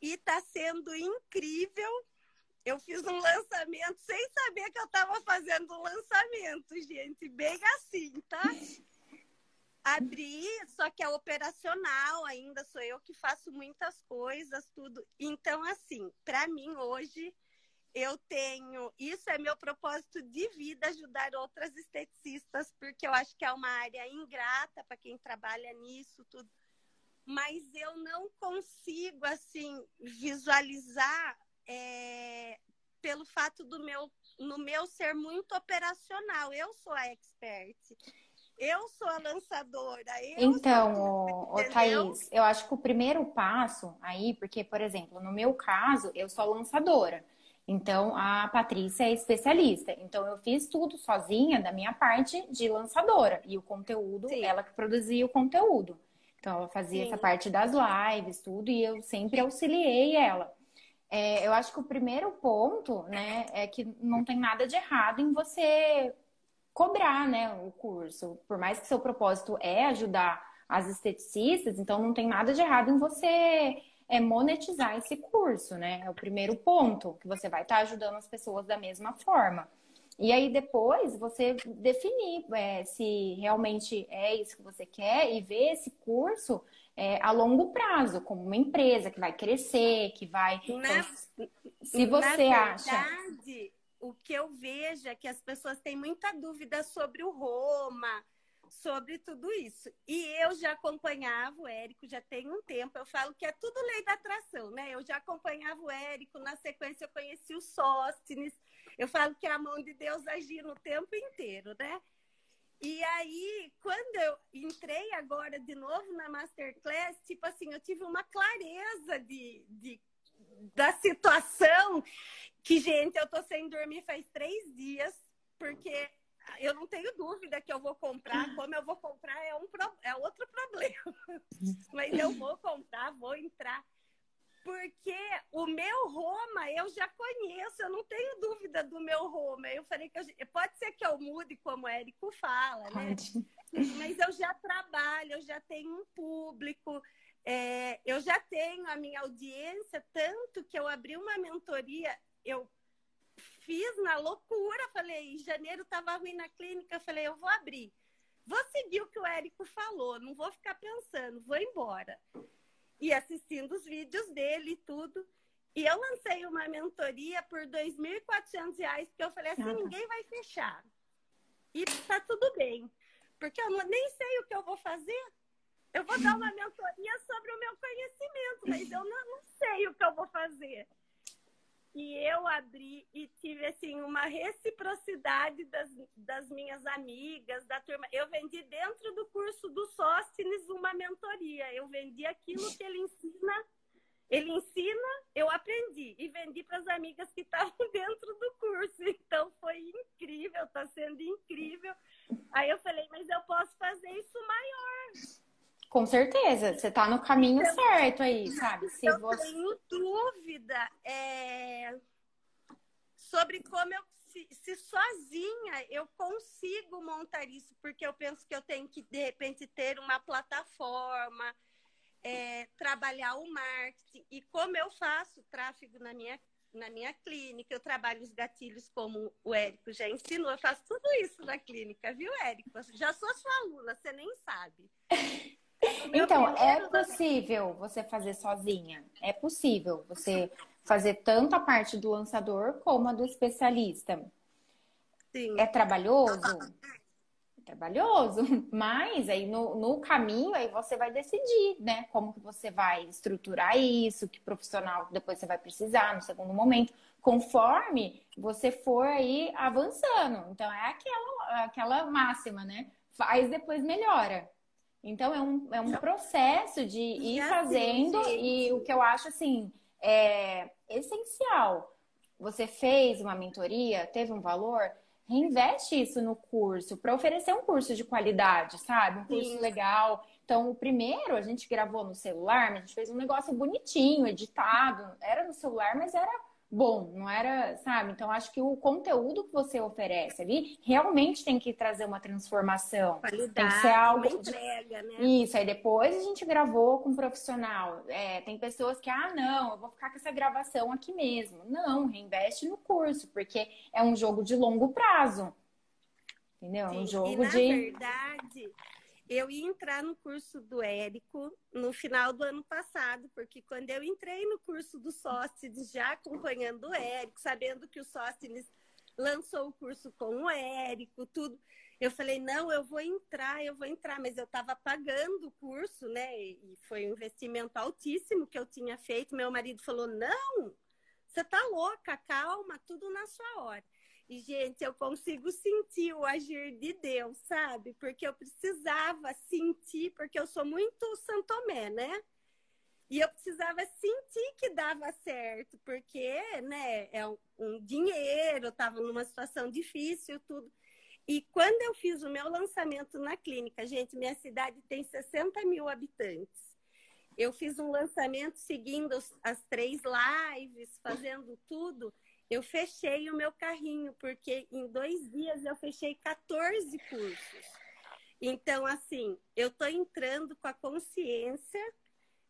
E está sendo incrível eu fiz um lançamento sem saber que eu estava fazendo um lançamento, gente. Bem assim, tá? Abri, só que é operacional ainda, sou eu que faço muitas coisas, tudo. Então, assim, para mim hoje, eu tenho. Isso é meu propósito de vida, ajudar outras esteticistas, porque eu acho que é uma área ingrata para quem trabalha nisso, tudo. Mas eu não consigo, assim, visualizar é, pelo fato do meu, no meu ser muito operacional. Eu sou a expert. Eu sou a lançadora. então, sou, o, Thaís, eu acho que o primeiro passo aí, porque, por exemplo, no meu caso, eu sou lançadora. Então, a Patrícia é especialista. Então, eu fiz tudo sozinha da minha parte de lançadora. E o conteúdo, Sim. ela que produzia o conteúdo. Então, ela fazia Sim. essa parte das lives, tudo, e eu sempre auxiliei ela. É, eu acho que o primeiro ponto, né, é que não tem nada de errado em você cobrar, né, o curso. Por mais que seu propósito é ajudar as esteticistas, então não tem nada de errado em você é, monetizar esse curso, né? É o primeiro ponto, que você vai estar ajudando as pessoas da mesma forma. E aí depois você definir é, se realmente é isso que você quer e ver esse curso é, a longo prazo, como uma empresa que vai crescer, que vai. Na, se você na acha. verdade, o que eu vejo é que as pessoas têm muita dúvida sobre o Roma, sobre tudo isso. E eu já acompanhava o Érico já tem um tempo. Eu falo que é tudo lei da atração, né? Eu já acompanhava o Érico, na sequência eu conheci o Sóstenes. Eu falo que é a mão de Deus agindo o tempo inteiro, né? E aí, quando eu entrei agora de novo na Masterclass, tipo assim, eu tive uma clareza de, de da situação que, gente, eu tô sem dormir faz três dias, porque eu não tenho dúvida que eu vou comprar. Como eu vou comprar é, um, é outro problema. Mas eu vou comprar, vou entrar porque o meu Roma eu já conheço, eu não tenho dúvida do meu Roma. Eu falei que eu, pode ser que eu mude como o Érico fala, né? Mas eu já trabalho, eu já tenho um público, é, eu já tenho a minha audiência, tanto que eu abri uma mentoria, eu fiz na loucura, falei, em janeiro estava ruim na clínica, falei, eu vou abrir. Vou seguir o que o Érico falou, não vou ficar pensando, vou embora e assistindo os vídeos dele e tudo. E eu lancei uma mentoria por R$ 2.400, porque eu falei assim, tá. ninguém vai fechar. E tá tudo bem. Porque eu não, nem sei o que eu vou fazer. Eu vou dar uma mentoria sobre o meu conhecimento, mas eu não, não sei o que eu vou fazer que eu abri e tive assim uma reciprocidade das, das minhas amigas, da turma. Eu vendi dentro do curso do Sóstenes uma mentoria. Eu vendi aquilo que ele ensina, ele ensina, eu aprendi e vendi para as amigas que estavam dentro do curso. Então foi incrível, está sendo incrível. Aí eu falei, mas eu posso fazer isso maior. Com certeza, você está no caminho então, certo aí, sabe? Se eu você... tenho dúvida é... sobre como eu se, se, sozinha eu consigo montar isso, porque eu penso que eu tenho que, de repente, ter uma plataforma, é, trabalhar o marketing. E como eu faço tráfego na minha, na minha clínica, eu trabalho os gatilhos como o Érico já ensinou, eu faço tudo isso na clínica, viu, Érico? Já sou sua aluna, você nem sabe. Então, é possível você fazer sozinha. É possível você fazer tanto a parte do lançador como a do especialista. Sim. É trabalhoso? É trabalhoso, mas aí no, no caminho aí você vai decidir, né? Como que você vai estruturar isso, que profissional depois você vai precisar no segundo momento, conforme você for aí avançando. Então é aquela, aquela máxima, né? Faz, depois melhora. Então é um, é um processo de ir assim, fazendo e o que eu acho assim é essencial. Você fez uma mentoria, teve um valor, reinveste isso no curso para oferecer um curso de qualidade, sabe? Um curso Sim. legal. Então, o primeiro a gente gravou no celular, mas a gente fez um negócio bonitinho, editado. Era no celular, mas era bom, não era, sabe? Então acho que o conteúdo que você oferece ali realmente tem que trazer uma transformação. Qualidade, tem que ser algo uma entrega, né? Isso, aí depois a gente gravou com um profissional. É, tem pessoas que, ah, não, eu vou ficar com essa gravação aqui mesmo. Não, reinveste no curso, porque é um jogo de longo prazo. Entendeu? Sim, um jogo e na de. verdade, eu ia entrar no curso do Érico no final do ano passado, porque quando eu entrei no curso do Sóstenes, já acompanhando o Érico, sabendo que o Sóstenes lançou o curso com o Érico, tudo, eu falei, não, eu vou entrar, eu vou entrar, mas eu estava pagando o curso, né? E foi um investimento altíssimo que eu tinha feito. Meu marido falou, não, você tá louca, calma, tudo na sua hora. Gente, eu consigo sentir o agir de Deus, sabe? Porque eu precisava sentir, porque eu sou muito santomé, né? E eu precisava sentir que dava certo, porque, né, é um, um dinheiro, eu estava numa situação difícil, tudo. E quando eu fiz o meu lançamento na clínica, gente, minha cidade tem 60 mil habitantes. Eu fiz um lançamento seguindo as três lives, fazendo tudo eu fechei o meu carrinho, porque em dois dias eu fechei 14 cursos. Então, assim, eu estou entrando com a consciência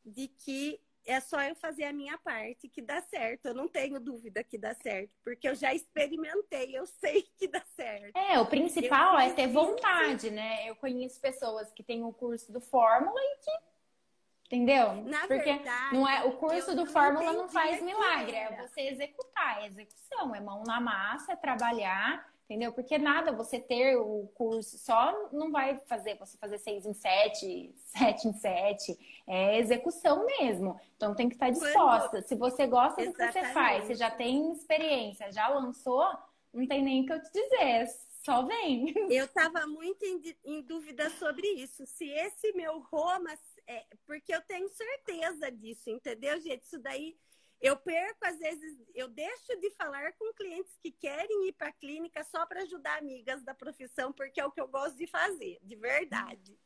de que é só eu fazer a minha parte que dá certo. Eu não tenho dúvida que dá certo, porque eu já experimentei, eu sei que dá certo. É, o principal é ter vontade, né? Eu conheço pessoas que têm o curso do Fórmula e que Entendeu? Na Porque verdade, não é, o curso do Fórmula não faz milagre, é você executar, é execução, é mão na massa, é trabalhar, entendeu? Porque nada, você ter o curso só não vai fazer você fazer seis em sete, sete em sete, é execução mesmo. Então tem que estar disposta. Se você gosta do que você Exatamente. faz, você já tem experiência, já lançou, não tem nem o que eu te dizer, só vem. Eu estava muito em, em dúvida sobre isso. Se esse meu Roma, é, porque eu tenho certeza disso, entendeu, gente? Isso daí eu perco, às vezes, eu deixo de falar com clientes que querem ir para a clínica só para ajudar amigas da profissão, porque é o que eu gosto de fazer, de verdade.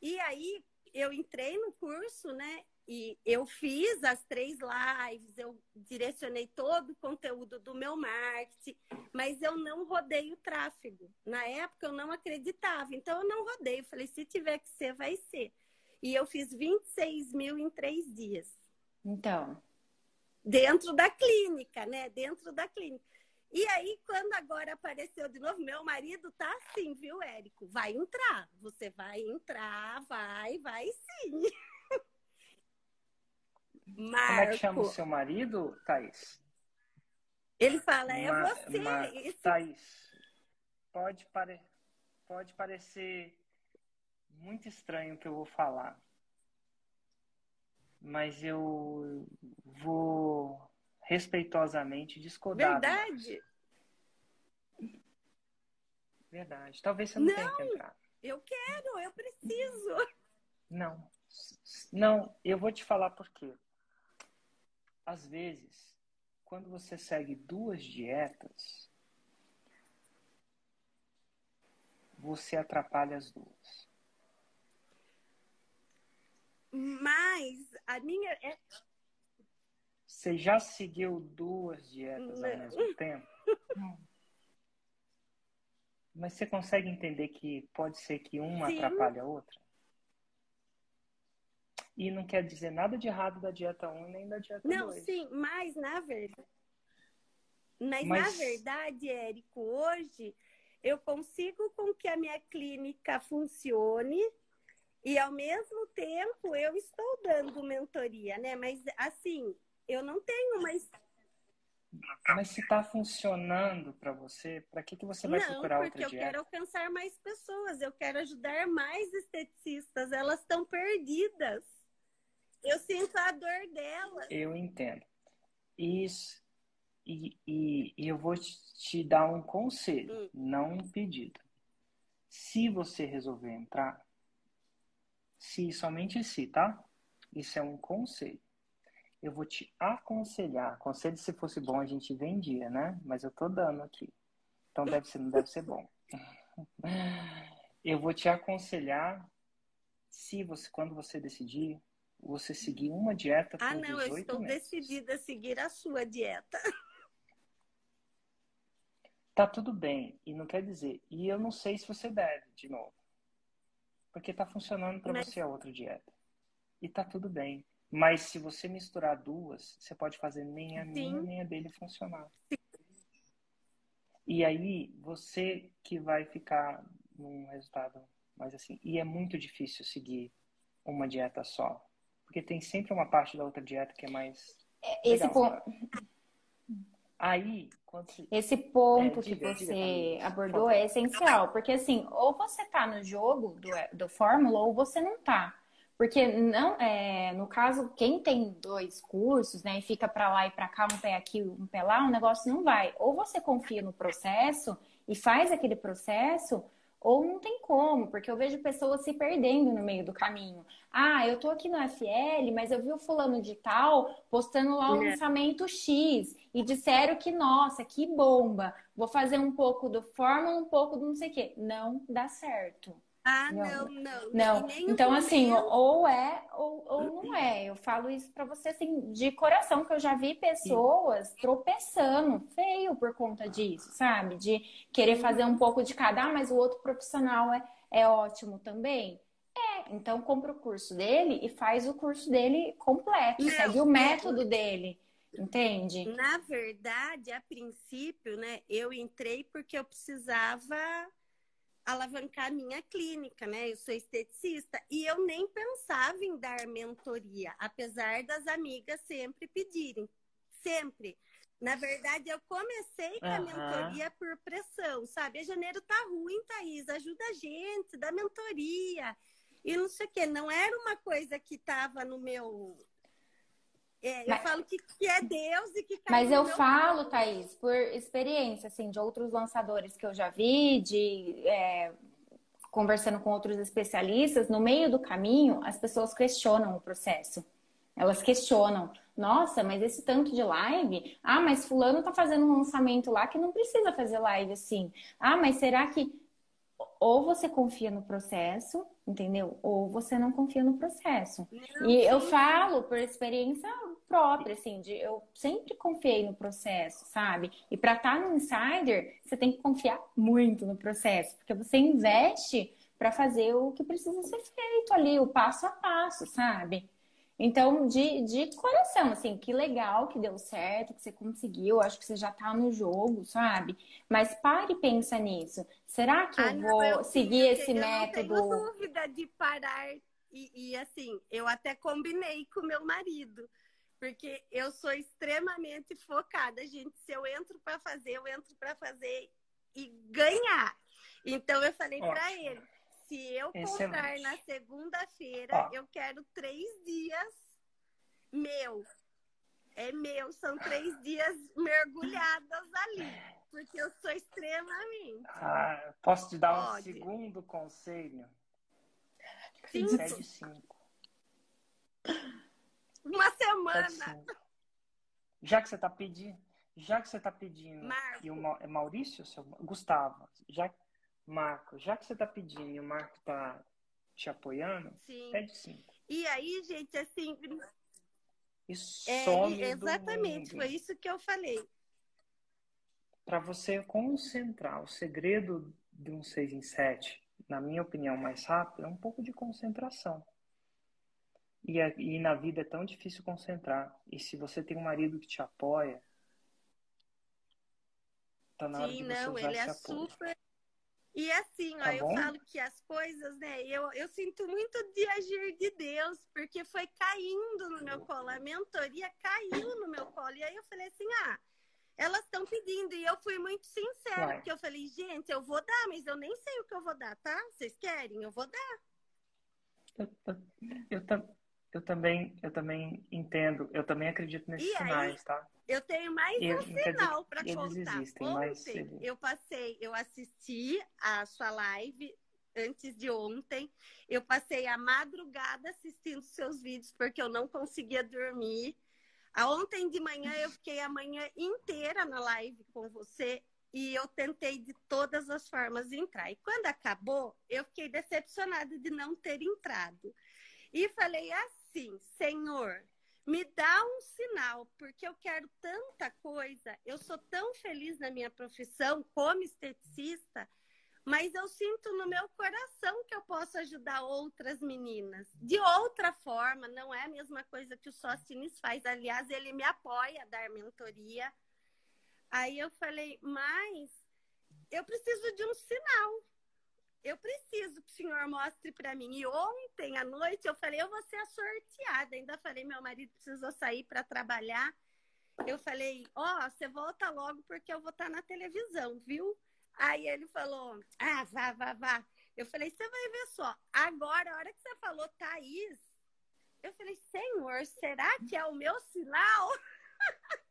E aí eu entrei no curso, né? E eu fiz as três lives, eu direcionei todo o conteúdo do meu marketing, mas eu não rodei o tráfego. Na época eu não acreditava, então eu não rodei. Eu falei, se tiver que ser, vai ser. E eu fiz 26 mil em três dias. Então, Dentro da clínica, né? Dentro da clínica. E aí, quando agora apareceu de novo, meu marido tá assim, viu, Érico? Vai entrar. Você vai entrar, vai, vai sim. Como é que chama o Marco, seu marido, Thaís? ele fala, é Ma- você. Ma- Esse Thaís, pode, pare... pode parecer muito estranho o que eu vou falar, mas eu vou respeitosamente discordar. Verdade? Verdade. Talvez você não, Não. tenha que entrar. Eu quero, eu preciso. Não. Não, eu vou te falar por quê. Às vezes, quando você segue duas dietas, você atrapalha as duas. Mas a minha. é- Você já seguiu duas dietas ao Não. mesmo tempo? Mas você consegue entender que pode ser que uma Sim. atrapalhe a outra? E não quer dizer nada de errado da dieta 1 nem da dieta 2. Não, sim, mas na verdade. Mas, Mas- na verdade, Érico, hoje eu consigo com que a minha clínica funcione e ao mesmo tempo eu estou dando mentoria, né? Mas assim, eu não tenho mais. Mas se está funcionando para você, para que, que você vai não, procurar porque outra eu dieta? quero alcançar mais pessoas, eu quero ajudar mais esteticistas, elas estão perdidas. Eu sinto a dor delas. Eu entendo. Isso. E, e, e eu vou te, te dar um conselho, Hum. não um pedido. Se você resolver entrar, se somente se, tá? Isso é um conselho. Eu vou te aconselhar. Conselho, se fosse bom, a gente vendia, né? Mas eu tô dando aqui. Então deve ser, não deve ser bom. Eu vou te aconselhar, se você, quando você decidir, você seguir uma dieta por Ah, não, eu 18 estou meses. decidida a seguir a sua dieta. Tá tudo bem. E não quer dizer. E eu não sei se você deve, de novo. Porque tá funcionando para Mas- você a outra dieta. E tá tudo bem. Mas se você misturar duas, você pode fazer nem a minha Sim. nem a dele funcionar. E aí, você que vai ficar num resultado mais assim. E é muito difícil seguir uma dieta só. Porque tem sempre uma parte da outra dieta que é mais. esse, legal. po- Aí, esse ponto É, que diga, você diga, abordou é essencial, porque assim, ou você tá no jogo do, do Fórmula ou você não tá. Porque não, é, no caso, quem tem dois cursos, né, e fica pra lá e pra cá, um pé aqui, um pé lá, o negócio não vai. Ou você confia no processo e faz aquele processo, ou não tem como, porque eu vejo pessoas se perdendo no meio do caminho. Ah, eu tô aqui no FL, mas eu vi o fulano de tal postando lá o É. lançamento X e disseram que, nossa, que bomba, vou fazer um pouco do Fórmula, um pouco do não sei o quê. Não dá certo. Ah, Não. não, não. Não. Então, assim, ou é ou, ou não é. Eu falo isso pra você, assim, de coração, que eu já vi pessoas tropeçando feio por conta disso, sabe? De querer fazer um pouco de cada, ah, mas o outro profissional é, é ótimo também. É, então compra o curso dele e faz o curso dele completo, Não, segue o método dele, entende? Na verdade, a princípio, né, eu entrei porque eu precisava alavancar a minha clínica, né? Eu sou esteticista e eu nem pensava em dar mentoria, apesar das amigas sempre pedirem, sempre. Na verdade, eu comecei com a mentoria por pressão, sabe? A janeiro tá ruim, Thaís, ajuda a gente, dá mentoria. E não sei o quê, não era uma coisa que tava no meu. É, eu Mas- falo que, que é Deus e que caiu Mas eu falo, Thaís, por experiência, assim, de outros lançadores que eu já vi, de é, conversando com outros especialistas, no meio do caminho, as pessoas questionam o processo. Elas questionam. Nossa, mas esse tanto de live? Ah, mas fulano tá fazendo um lançamento lá que não precisa fazer live assim. Ah, mas será que ou você confia no processo, entendeu? Ou você não confia no processo. Não, E eu sim. falo por experiência própria, assim, de eu sempre confiei no processo, sabe? E para estar no insider, você tem que confiar muito no processo, porque você investe para fazer o que precisa ser feito ali, o passo a passo, sabe? Então, de, de coração, assim, que legal que deu certo, que você conseguiu, acho que você já tá no jogo, sabe? Mas pare e pensa nisso. Será que eu não, vou eu seguir esse eu método? não tenho dúvida de parar. E, e, assim, eu até combinei com meu marido, porque eu sou extremamente focada, gente. Se eu entro para fazer, eu entro para fazer e ganhar. Então eu falei para ele: se eu Excelente. comprar na segunda-feira, eu quero três dias meu. É meu, são três dias mergulhadas ali, porque eu sou extremamente. Ah, posso te dar um Pode. segundo conselho? Cinco. Pede cinco. Uma semana. cinco. Já que você tá pedindo, já que você tá pedindo Marco. e o Ma- é Maurício, seu Gustavo, já Marco, já que você tá pedindo e o Marco tá te apoiando, Sim. pede cinco. E aí, gente, assim, E é, some exatamente, do foi isso que eu falei. Para você concentrar, o segredo de um 6 em 7, na minha opinião, mais rápido, é um pouco de concentração. E, a- e na vida é tão difícil concentrar. E se você tem um marido que te apoia, tá na hora Sim, de você não, usar ele é apoio. super. E assim, ó, Tá eu falo que as coisas, né? Eu, eu sinto muito de agir de Deus, porque foi caindo no meu colo. A mentoria caiu no meu colo. E aí eu falei assim: ah, elas estão pedindo. E eu fui muito sincera, Vai. porque eu falei: gente, eu vou dar, mas eu nem sei o que eu vou dar, tá? Vocês querem? Eu vou dar. Eu, eu, eu, eu também, eu também entendo, eu também acredito nesses aí? sinais, tá? Eu tenho mais um sinal para contar. existem, Ontem eu passei, eu assisti a sua live antes de ontem. Eu passei a madrugada assistindo seus vídeos porque eu não conseguia dormir. A Ontem de manhã eu fiquei a manhã inteira na live com você e eu tentei de todas as formas entrar. E quando acabou, eu fiquei decepcionada de não ter entrado. E falei assim, Senhor, me dá um sinal, porque eu quero tanta coisa. Eu sou tão feliz na minha profissão como esteticista, mas eu sinto no meu coração que eu posso ajudar outras meninas. De outra forma, não é a mesma coisa que o Sócines faz. Aliás, ele me apoia a dar mentoria. Aí eu falei, mas eu preciso de um sinal. Eu preciso que o senhor mostre para mim. E ontem à noite eu falei, eu vou ser a sorteada. Ainda falei, meu marido precisou sair para trabalhar. Eu falei, ó, oh, você volta logo porque eu vou estar na televisão, viu? Aí ele falou, ah, vá, vá, vá. Eu falei, você vai ver só. Agora, a hora que você falou, Thaís, eu falei, senhor, será que é o meu sinal?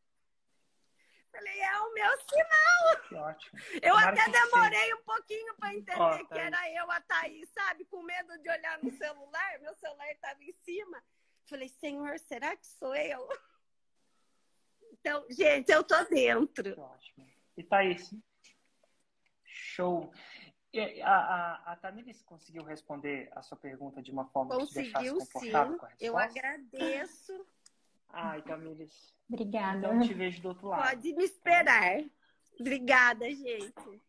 Falei, é o meu sinal. Que ótimo. Eu Tomara até demorei um pouquinho para entender Ó, que Thaís. era eu, a Thaís, sabe? Com medo de olhar no celular. Meu celular estava em cima. Falei, Senhor, será que sou eu? Então, gente, eu tô dentro. Que ótimo. E Thaís? Show. E A, a, a Tamiris conseguiu responder a sua pergunta de uma forma que te deixasse Conseguiu sim. confortável com a resposta? Eu agradeço. Ai, Tamiris. Obrigada. Então eu te vejo do outro lado. Pode me esperar. Obrigada, gente.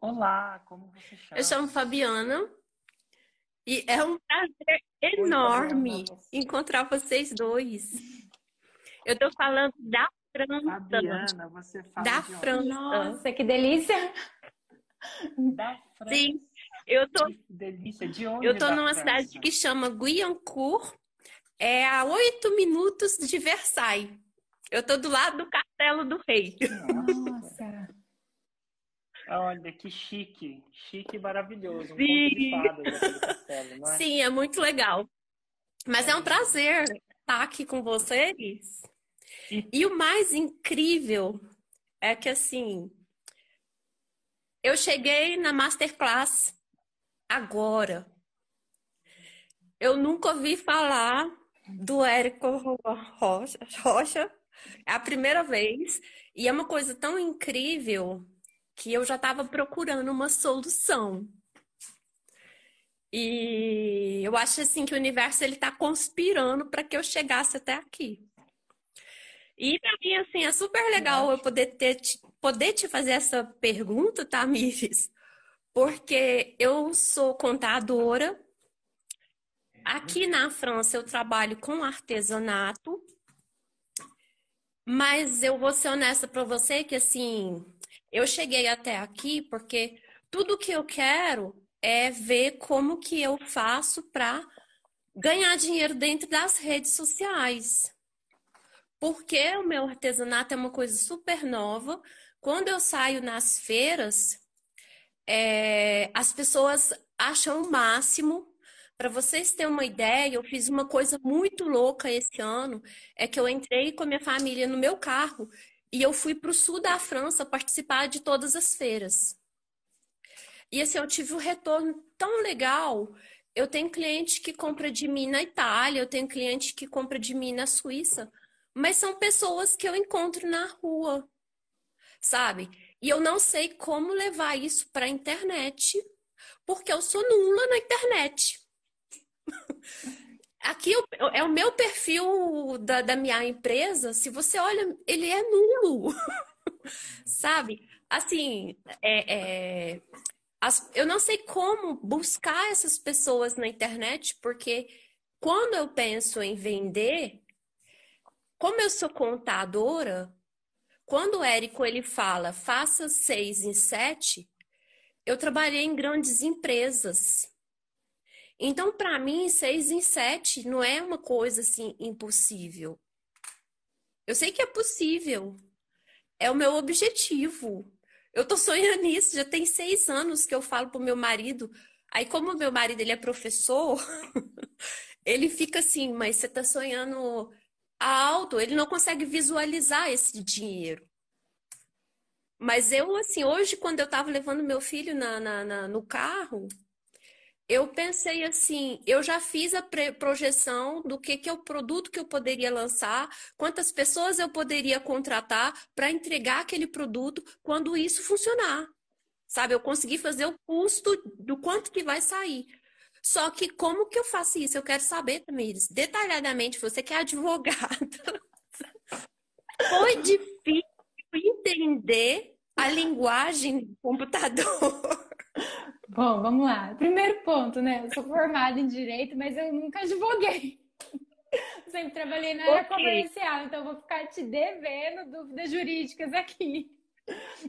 Olá, como você chama? Eu chamo Fabiana. E é um prazer enorme encontrar vocês dois. Eu tô falando da França. Fabiana, você fala da de onde? França. Nossa, que delícia! Da França. Sim, eu tô, Que delícia. De onde eu tô da numa França? cidade que chama Guyancourt, é a oito minutos de Versailles. Eu tô do lado do Castelo do Rei. Nossa! Olha, que chique. Chique e maravilhoso. Um Sim. castelo, não é? Sim, é muito legal. Mas é um prazer estar aqui com vocês. E o mais incrível é que, assim, eu cheguei na Masterclass agora. Eu nunca ouvi falar do Érico Rocha, Rocha. É a primeira vez. E é uma coisa tão incrível que eu já estava procurando uma solução. E eu acho assim que o universo ele está conspirando para que eu chegasse até aqui. E para mim assim é super legal eu poder ter te- poder te fazer essa pergunta, Tamires, porque eu sou contadora. Aqui na França eu trabalho com artesanato, mas eu vou ser honesta para você que assim, eu cheguei até aqui porque tudo que eu quero é ver como que eu faço para ganhar dinheiro dentro das redes sociais. Porque o meu artesanato é uma coisa super nova. Quando eu saio nas feiras, é, as pessoas acham o máximo. Para vocês terem uma ideia, eu fiz uma coisa muito louca esse ano, é que eu entrei com a minha família no meu carro e eu fui para o sul da França participar de todas as feiras. E assim, eu tive um retorno tão legal. Eu tenho cliente que compra de mim na Itália, eu tenho cliente que compra de mim na Suíça, mas são pessoas que eu encontro na rua, sabe? E eu não sei como levar isso para a internet, porque eu sou nula na internet. Aqui é o meu perfil da, da minha empresa, se você olha, ele é nulo, sabe? Assim, é, é, as- eu não sei como buscar essas pessoas na internet, porque quando eu penso em vender, como eu sou contadora, quando o Érico ele fala faça seis em sete, eu trabalhei em grandes empresas. Então, para mim, seis em sete não é uma coisa assim impossível. Eu sei que é possível. É o meu objetivo. Eu tô sonhando nisso, já tem seis anos que eu falo pro meu marido. Aí, como meu marido ele é professor, ele fica assim, mas você tá sonhando alto, ele não consegue visualizar esse dinheiro. Mas eu, assim, hoje, quando eu tava levando meu filho na, na- na- no carro, eu pensei assim, eu já fiz a projeção do que, que é o produto que eu poderia lançar, quantas pessoas eu poderia contratar para entregar aquele produto quando isso funcionar. Sabe, eu consegui fazer o custo do quanto que vai sair. Só que como que eu faço isso? Eu quero saber, Tamires, detalhadamente, você que é advogada. Foi difícil entender a linguagem do computador. Bom, vamos lá. Primeiro ponto, né? Eu sou formada em direito, mas eu nunca advoguei. Sempre trabalhei na área Ok. comercial, então vou ficar te devendo dúvidas jurídicas aqui.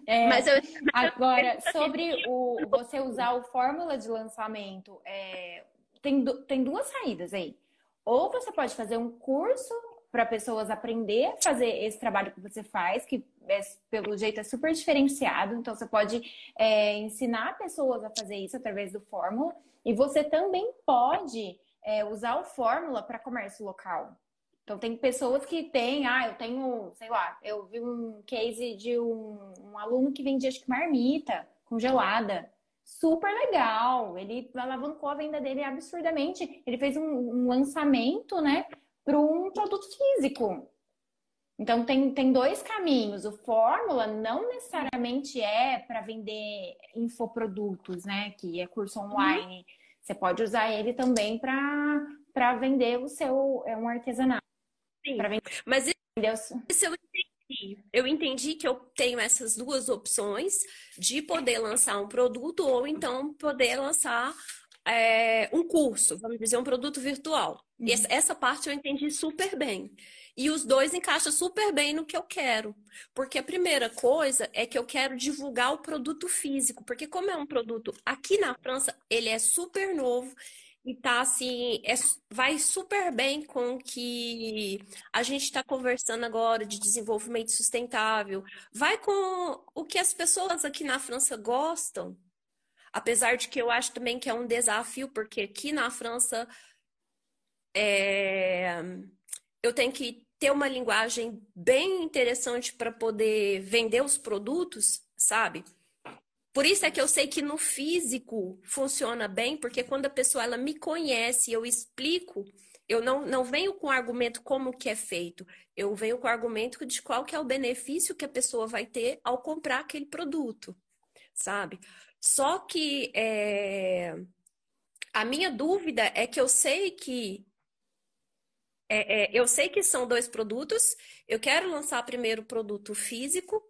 É, Mas eu, Agora, sobre o, você usar o fórmula de lançamento, é, tem, tem duas saídas aí. Ou você pode fazer um curso para pessoas aprender a fazer esse trabalho que você faz, que é, pelo jeito é super diferenciado. Então, você pode é, ensinar pessoas a fazer isso através do fórmula. E você também pode é, usar o fórmula para comércio local. Então, tem pessoas que têm, ah, eu tenho, sei lá, eu vi um case de um, um aluno que vendia, acho que marmita congelada. Super legal. Ele alavancou a venda dele absurdamente. Ele fez um, um lançamento, né, para um produto físico. Então, tem, tem dois caminhos. O Fórmula não necessariamente é para vender infoprodutos, né, que é curso online. Você pode usar ele também para vender o seu, é um artesanato. Sim. Mas vender seu- isso eu entendi. Eu entendi que eu tenho essas duas opções de poder lançar um produto ou então poder lançar é, um curso, vamos dizer, um produto virtual. Uhum. Essa, parte eu entendi super bem. E os dois encaixam super bem no que eu quero. Porque a primeira coisa é que eu quero divulgar o produto físico. Porque, como é um produto aqui na França, ele é super novo e tá assim, é, vai super bem com o que a gente está conversando agora de desenvolvimento sustentável. Vai com o que as pessoas aqui na França gostam. Apesar de que eu acho também que é um desafio, porque aqui na França é, eu tenho que ter uma linguagem bem interessante para poder vender os produtos, sabe? Por isso é que eu sei que no físico funciona bem, porque quando a pessoa ela me conhece, eu explico, eu não, não venho com argumento como que é feito, eu venho com argumento de qual que é o benefício que a pessoa vai ter ao comprar aquele produto, sabe? Só que é, a minha dúvida é que eu sei que é, é, eu sei que são dois produtos, eu quero lançar primeiro o produto físico,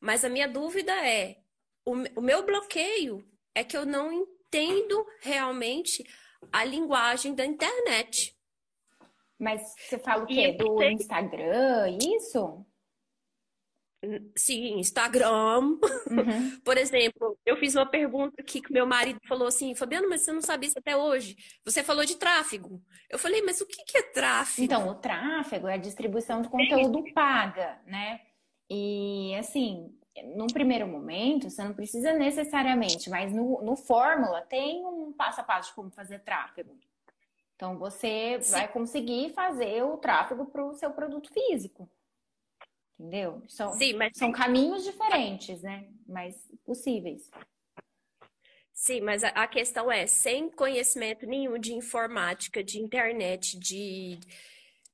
mas a minha dúvida é o, o meu bloqueio é que eu não entendo realmente a linguagem da internet. Mas você fala o quê? Do Instagram, isso? Sim, Instagram. Uhum. Por exemplo, eu fiz uma pergunta aqui que meu marido falou assim, Fabiano, mas você não sabia isso até hoje. Você falou de tráfego. Eu falei, mas o que é tráfego? Então, o tráfego é a distribuição de conteúdo paga, né? E assim, num primeiro momento, você não precisa necessariamente, mas no, no Fórmula tem um passo a passo de como fazer tráfego. Então, você Sim. vai conseguir fazer o tráfego para o seu produto físico. Entendeu? São, Sim, mas... são caminhos diferentes, né? Mas possíveis. Sim, mas a, questão é, sem conhecimento nenhum de informática, de internet, de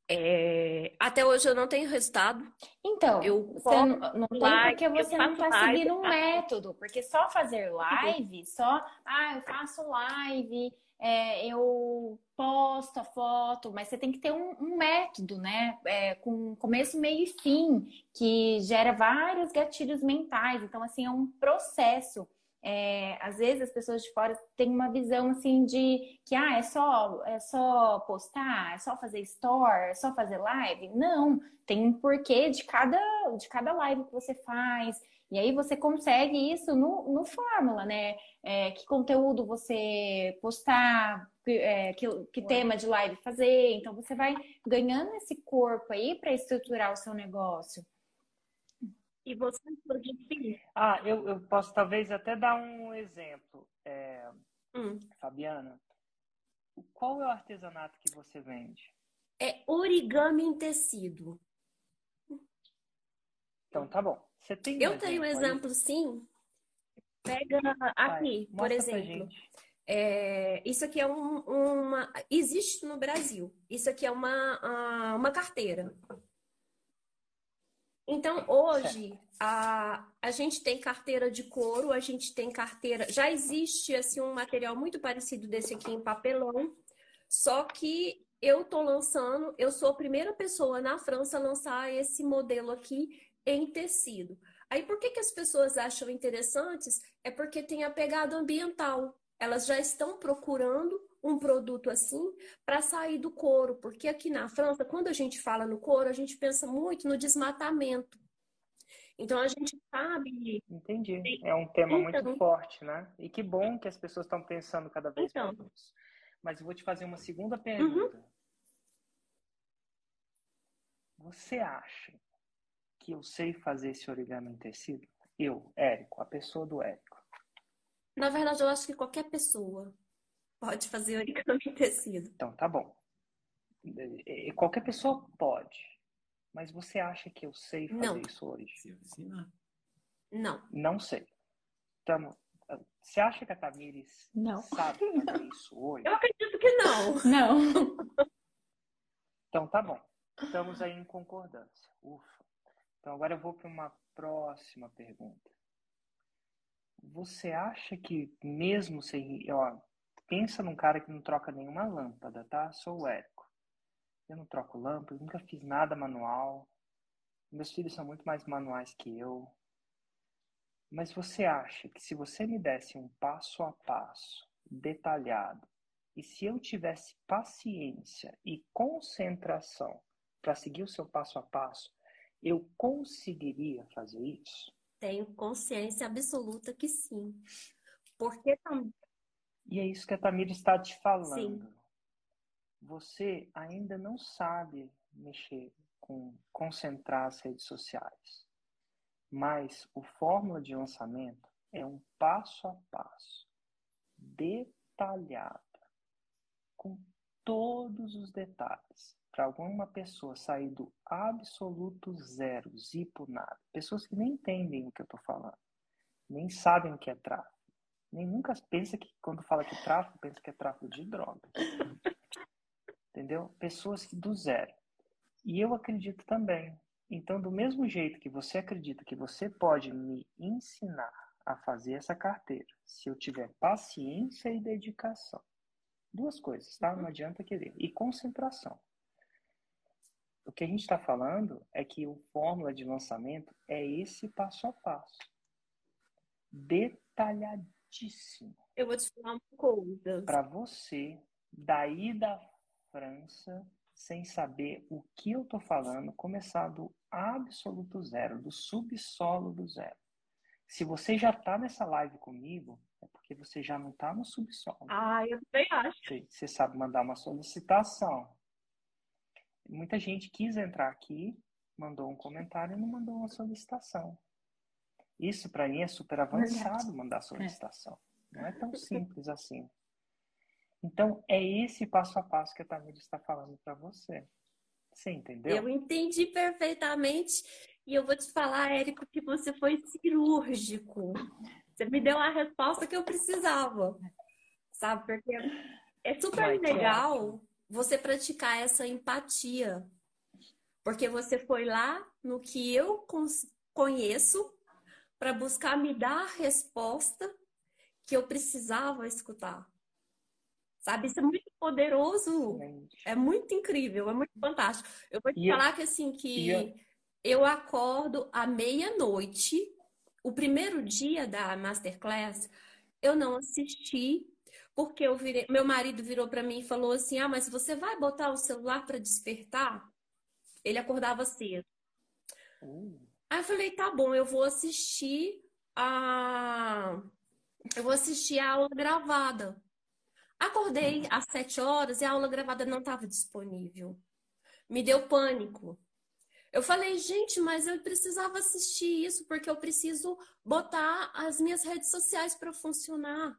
é, até hoje eu não tenho resultado. Então, eu você não, não tem live, porque você não está seguindo um método. Porque só fazer live, só, ah, eu faço live, é, eu posto a foto, mas você tem que ter um, um método, né? É, com começo, meio e fim, que gera vários gatilhos mentais. Então, assim, é um processo. É, às vezes as pessoas de fora têm uma visão assim de que ah, é só é só postar, é só fazer store, é só fazer live. Não, tem um porquê de cada de cada live que você faz. E aí você consegue isso no, no Fórmula, né? É, que conteúdo você postar, é, que, que tema de live fazer. Então você vai ganhando esse corpo aí para estruturar o seu negócio. E você pode Ah, eu, eu posso talvez até dar um exemplo. É, hum. Fabiana, qual é o artesanato que você vende? É origami em tecido. Então tá bom. Você tem Eu tenho um exemplo, sim. Pega aqui, Vai, por exemplo. É, isso aqui é um, uma. Existe no Brasil. Isso aqui é uma, uma carteira. Então, hoje, a, a gente tem carteira de couro, a gente tem carteira. Já existe assim, um material muito parecido desse aqui em papelão, só que eu estou lançando, eu sou a primeira pessoa na França a lançar esse modelo aqui em tecido. Aí, por que, que as pessoas acham interessantes? É porque tem a pegada ambiental. Elas já estão procurando um produto assim para sair do couro, porque aqui na França, quando a gente fala no couro, a gente pensa muito no desmatamento. Então a gente sabe. Entendi. É um tema então... muito forte, né? E que bom que as pessoas estão pensando cada vez então... mais nisso. Mas eu vou te fazer uma segunda pergunta. Uhum. Você acha que eu sei fazer esse origami em tecido? Eu, Érico, a pessoa do Érico. Na verdade, eu acho que qualquer pessoa pode fazer origami em tecido. Então, tá bom. Qualquer pessoa pode. Mas você acha que eu sei fazer não. isso hoje? Não. Não sei. Então, você acha que a Tamires não. sabe fazer isso hoje? Eu acredito que não. Não. Então, tá bom. Estamos aí em concordância. Ufa. Então, agora eu vou para uma próxima pergunta. Você acha que mesmo sem... Ó, pensa num cara que não troca nenhuma lâmpada, tá? Sou o Érico. Eu não troco lâmpada, nunca fiz nada manual. Meus filhos são muito mais manuais que eu. Mas você acha que se você me desse um passo a passo detalhado. E se eu tivesse paciência e concentração para seguir o seu passo a passo, eu conseguiria fazer isso? Tenho consciência absoluta que sim. Porque também. E é isso que a Tamira está te falando. Sim. Você ainda não sabe mexer com concentrar as redes sociais. Mas o fórmula de lançamento é um passo a passo, detalhado, com todos os detalhes. Para alguma pessoa sair do absoluto zero, zipo nada. Pessoas que nem entendem o que eu estou falando, nem sabem o que é tráfico. Nem nunca pensa que quando fala que tráfico, pensa que é tráfico de droga. Entendeu? Pessoas que do zero. E eu acredito também. Então, do mesmo jeito que você acredita que você pode me ensinar a fazer essa carteira, se eu tiver paciência e dedicação. Duas coisas, tá? Não uhum. adianta querer. E concentração. O que a gente está falando é que o fórmula de lançamento é esse passo a passo. Detalhadíssimo. Eu vou te falar uma coisa. Para você, daí da França, sem saber o que eu estou falando, começar do absoluto zero, do subsolo do zero. Se você já está nessa live comigo, é porque você já não está no subsolo. Ah, eu também acho. Você, você sabe mandar uma solicitação. Muita gente quis entrar aqui, mandou um comentário e não mandou uma solicitação. Isso para mim é super avançado Verdade. mandar solicitação. É. Não é tão simples assim. Então, é esse passo a passo que a Tamir está falando para você. Você entendeu? Eu entendi perfeitamente. E eu vou te falar, Érico, que você foi cirúrgico. Você me deu a resposta que eu precisava. Sabe? Porque é super legal você praticar essa empatia. Porque você foi lá no que eu conheço para buscar me dar a resposta que eu precisava escutar. Sabe? Isso é muito poderoso. É muito incrível, é muito fantástico. Eu vou te falar que assim, que eu acordo à meia-noite, o primeiro dia da Masterclass, eu não assisti, porque eu virei, meu marido virou para mim e falou assim: Ah, mas você vai botar o celular para despertar? Ele acordava cedo. Uh. Aí eu falei, tá bom, eu vou assistir a. Eu vou assistir a aula gravada. Acordei às sete horas e a aula gravada não estava disponível. Me deu pânico. Eu falei, gente, mas eu precisava assistir isso porque eu preciso botar as minhas redes sociais para funcionar.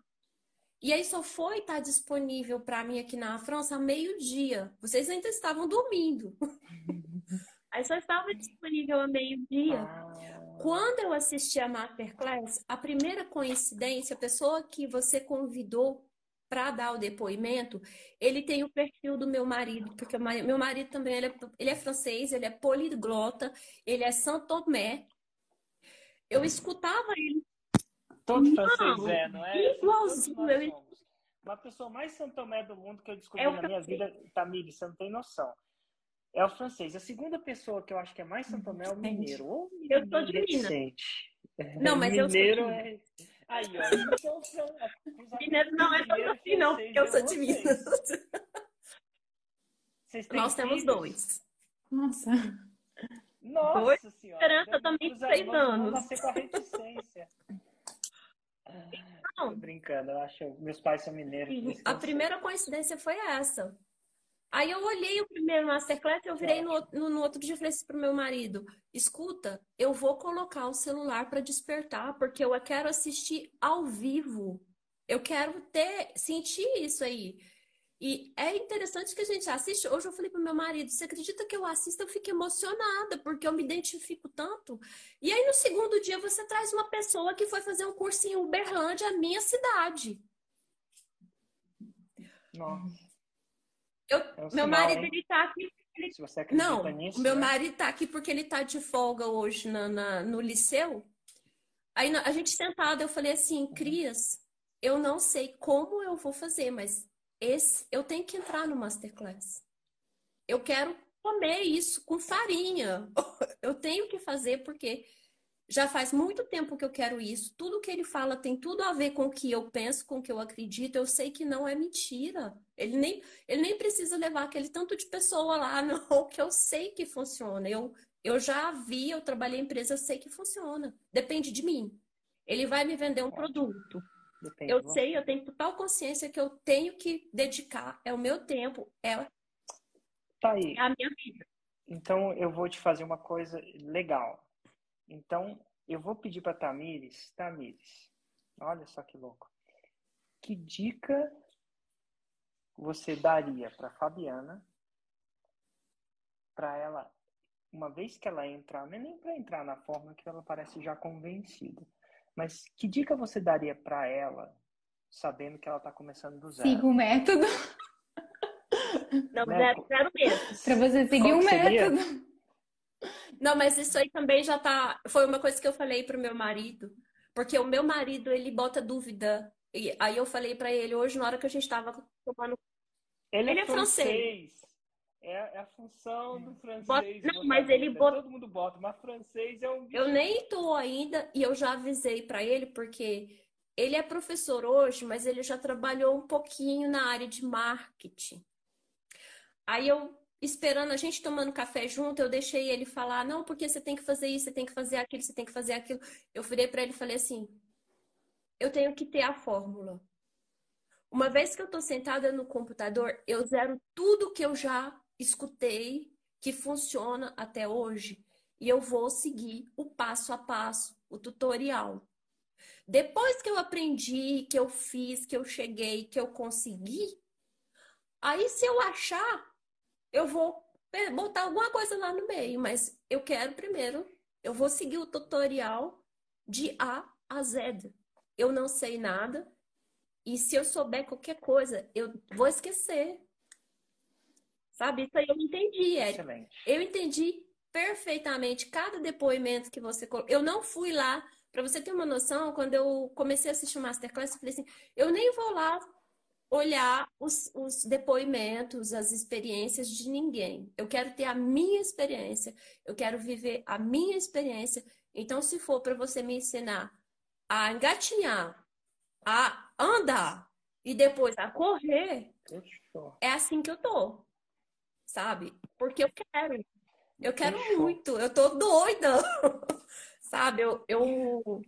E aí só foi estar tá disponível para mim aqui na França meio-dia. Vocês ainda estavam dormindo. aí só estava disponível a meio-dia. Ah. Quando eu assisti a Masterclass, a primeira coincidência, a pessoa que você convidou para dar o depoimento, ele tem o perfil do meu marido, porque meu marido também ele é, ele é francês, ele é poliglota, ele é Saint-Tomé. Eu escutava ele. Todo não, francês é, não é? Igualzinho. Eu... Uma pessoa mais Saint-Tomé do mundo que eu descobri é na minha vida, Tamir, você não tem noção. É o francês. A segunda pessoa que eu acho que é mais Saint-Tomé é o mineiro. Ou eu sou de Minas. Não, mas mineiro eu sou de... é Aí, ó. Então, Mineiro não é tão assim, não, porque eu sou de Minas. Nós temos filhos? dois. Nossa. Nossa dois? senhora. Esperança também seis anos. Nascer com a reticência. Não. Tô brincando, eu acho. Meus pais são mineiros. A primeira coincidência foi essa. Aí eu olhei o primeiro Masterclass e eu virei no, no, no, outro dia e falei assim pro meu marido: escuta, eu vou colocar o celular para despertar, porque eu quero assistir ao vivo. Eu quero ter, sentir isso aí. E é interessante que a gente assiste. Hoje eu falei pro meu marido: você acredita que eu assisto? Eu fico emocionada, porque eu me identifico tanto. E aí no segundo dia você traz uma pessoa que foi fazer um curso em Uberlândia, minha cidade. Nossa. Eu, é um meu sinal, marido, hein? ele tá aqui. Ele... Se você acredita Não, nisso, meu né? marido tá aqui porque ele tá de folga hoje na, na no liceu. Aí a gente sentado, eu falei assim, Crias, eu não sei como eu vou fazer, mas esse eu tenho que entrar no Masterclass. Eu quero comer isso com farinha. Eu tenho que fazer porque Já faz muito tempo que eu quero isso. Tudo que ele fala tem tudo a ver com o que eu penso, com o que eu acredito. Eu sei que não é mentira. Ele nem, ele nem precisa levar aquele tanto de pessoa lá, não, que eu sei que funciona. Eu, eu já vi, eu trabalhei em empresa, sei que funciona. Depende de mim. Ele vai me vender um produto. Eu sei, eu tenho total consciência que eu tenho que dedicar. É o meu tempo, é, tá aí. é a minha vida. Então eu vou te fazer uma coisa legal. Então, eu vou pedir para Tamires, Tamires, olha só que louco. Que dica você daria para Fabiana para ela, uma vez que ela entrar, não é nem para entrar na forma que ela parece já convencida, mas que dica você daria para ela, sabendo que ela está começando do zero? Siga o método. Não, né? zero, zero mesmo. Para você seguir o método. Não, mas isso aí também já tá. Foi uma coisa que eu falei pro meu marido, porque o meu marido ele bota dúvida. E aí eu falei para ele hoje na hora que a gente tava tomando. Ele, ele é, é francês. francês. É, é, a função do francês. Bota... Não, mas ele bota. Todo mundo bota, mas francês é um. Eu nem tô ainda e eu já avisei para ele porque ele é professor hoje, mas ele já trabalhou um pouquinho na área de marketing. Aí eu esperando a gente tomando café junto, eu deixei ele falar, não, porque você tem que fazer isso, você tem que fazer aquilo, você tem que fazer aquilo. Eu virei para ele e falei assim: eu tenho que ter a fórmula. Uma vez que eu estou sentada no computador, eu zero tudo que eu já escutei que funciona até hoje e eu vou seguir o passo a passo, o tutorial. Depois que eu aprendi, que eu fiz, que eu cheguei, que eu consegui, aí se eu achar eu vou botar alguma coisa lá no meio, mas eu quero primeiro, eu vou seguir o tutorial de A a Z. Eu não sei nada, e se eu souber qualquer coisa, eu vou esquecer. Sabe? Isso aí eu entendi. Excelente. Eu entendi perfeitamente cada depoimento que você colocou. Eu não fui lá, para você ter uma noção, quando eu comecei a assistir o Masterclass, eu falei assim: eu nem vou lá olhar os, os, depoimentos, as experiências de ninguém. Eu quero ter a minha experiência, eu quero viver a minha experiência. Então, se for para você me ensinar a engatinhar, a andar e depois a correr, é assim que eu tô, sabe? Porque eu quero. Eu quero muito, eu tô doida, sabe? Eu, eu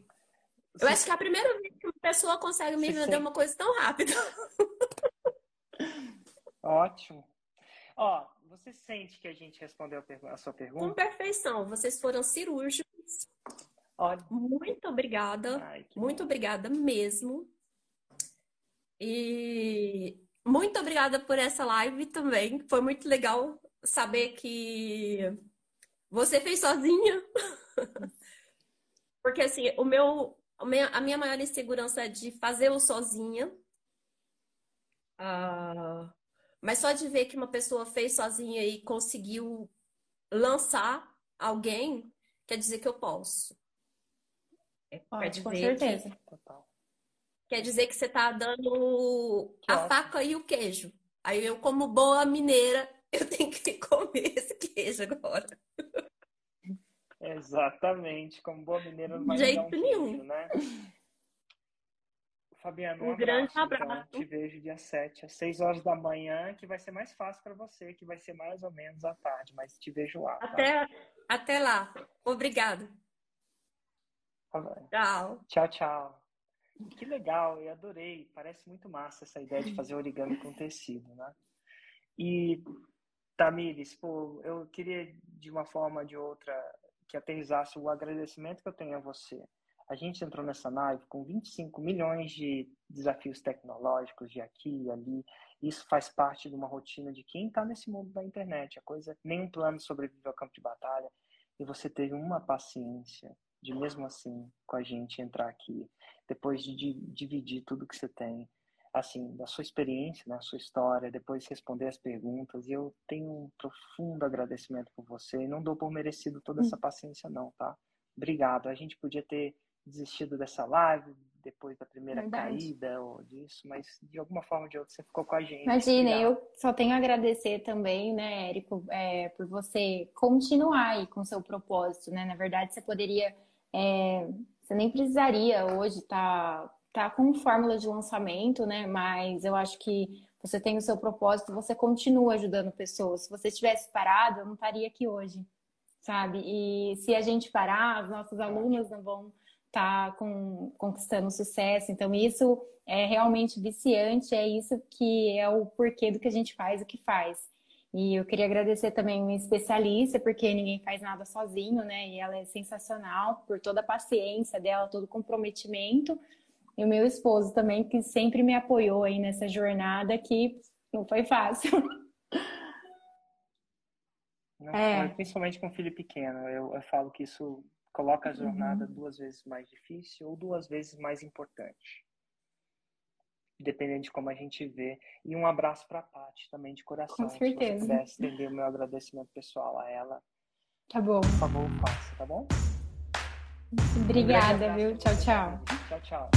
eu acho que é a primeira vez que uma pessoa consegue me vender uma coisa tão rápida. Ótimo. Ó, você sente que a gente respondeu a sua pergunta? Com perfeição. Vocês foram cirúrgicos. Olha. Muito obrigada. Ai, muito bom. obrigada mesmo. E muito obrigada por essa live também. Foi muito legal saber que você fez sozinha. Porque assim, o meu a minha maior insegurança é de fazer o sozinha. Uh, mas só de ver que uma pessoa fez sozinha e conseguiu lançar alguém, quer dizer que eu posso. É, Pode, com certeza. Que, quer dizer que você está dando que a ótimo. faca e o queijo. Aí eu, como boa mineira, eu tenho que comer esse queijo agora. Exatamente, como boa mineira não jeito um nenhum, né? Fabiano, um, um grande abraço. Então, te vejo dia 7, às 6 horas da manhã, que vai ser mais fácil para você, que vai ser mais ou menos à tarde, mas te vejo lá. Tá? Até, até lá. Obrigada. Tchau. Tchau, tchau. Que legal, eu adorei. Parece muito massa essa ideia de fazer origami com tecido, né? E, Tamires, pô, eu queria de uma forma ou de outra que aterrizasse o agradecimento que eu tenho a você. A gente entrou nessa live com 25 milhões de desafios tecnológicos de aqui e ali. Isso faz parte de uma rotina de quem está nesse mundo da internet. A coisa, nenhum plano sobrevive ao campo de batalha. E você teve uma paciência de mesmo assim com a gente entrar aqui, depois de dividir tudo que você tem, assim, da sua experiência, da sua história, depois responder as perguntas. E eu tenho um profundo agradecimento por você e não dou por merecido toda essa hum. paciência não, tá? Obrigado. A gente podia ter desistido dessa live depois da primeira Verdade. caída ou disso, mas de alguma forma ou de outra você ficou com a gente. Imagina, eu só tenho a agradecer também, né, Érico, é, por você continuar aí com seu propósito, né? Na verdade, você poderia é, você nem precisaria hoje estar tá, tá com fórmula de lançamento, né? Mas eu acho que você tem o seu propósito, você continua ajudando pessoas. Se você tivesse parado, eu não estaria aqui hoje, sabe? E se a gente parar, as nossas alunas não vão estar tá com, conquistando sucesso. Então, isso é realmente viciante, é isso que é o porquê do que a gente faz o que faz. E eu queria agradecer também uma especialista, porque ninguém faz nada sozinho, né? E ela é sensacional por toda a paciência dela, todo o comprometimento. E o meu esposo também, que sempre me apoiou aí nessa jornada, que não foi fácil. Não, é. Principalmente com filho pequeno. Eu, eu falo que isso coloca a jornada uhum. duas vezes mais difícil ou duas vezes mais importante dependendo de como a gente vê. E um abraço para a Paty também, de coração. Com certeza. Se você estender o meu agradecimento pessoal a ela. Tá bom. Por favor, faça, tá bom? Obrigada, um viu? Tchau, tchau. Tchau, tchau.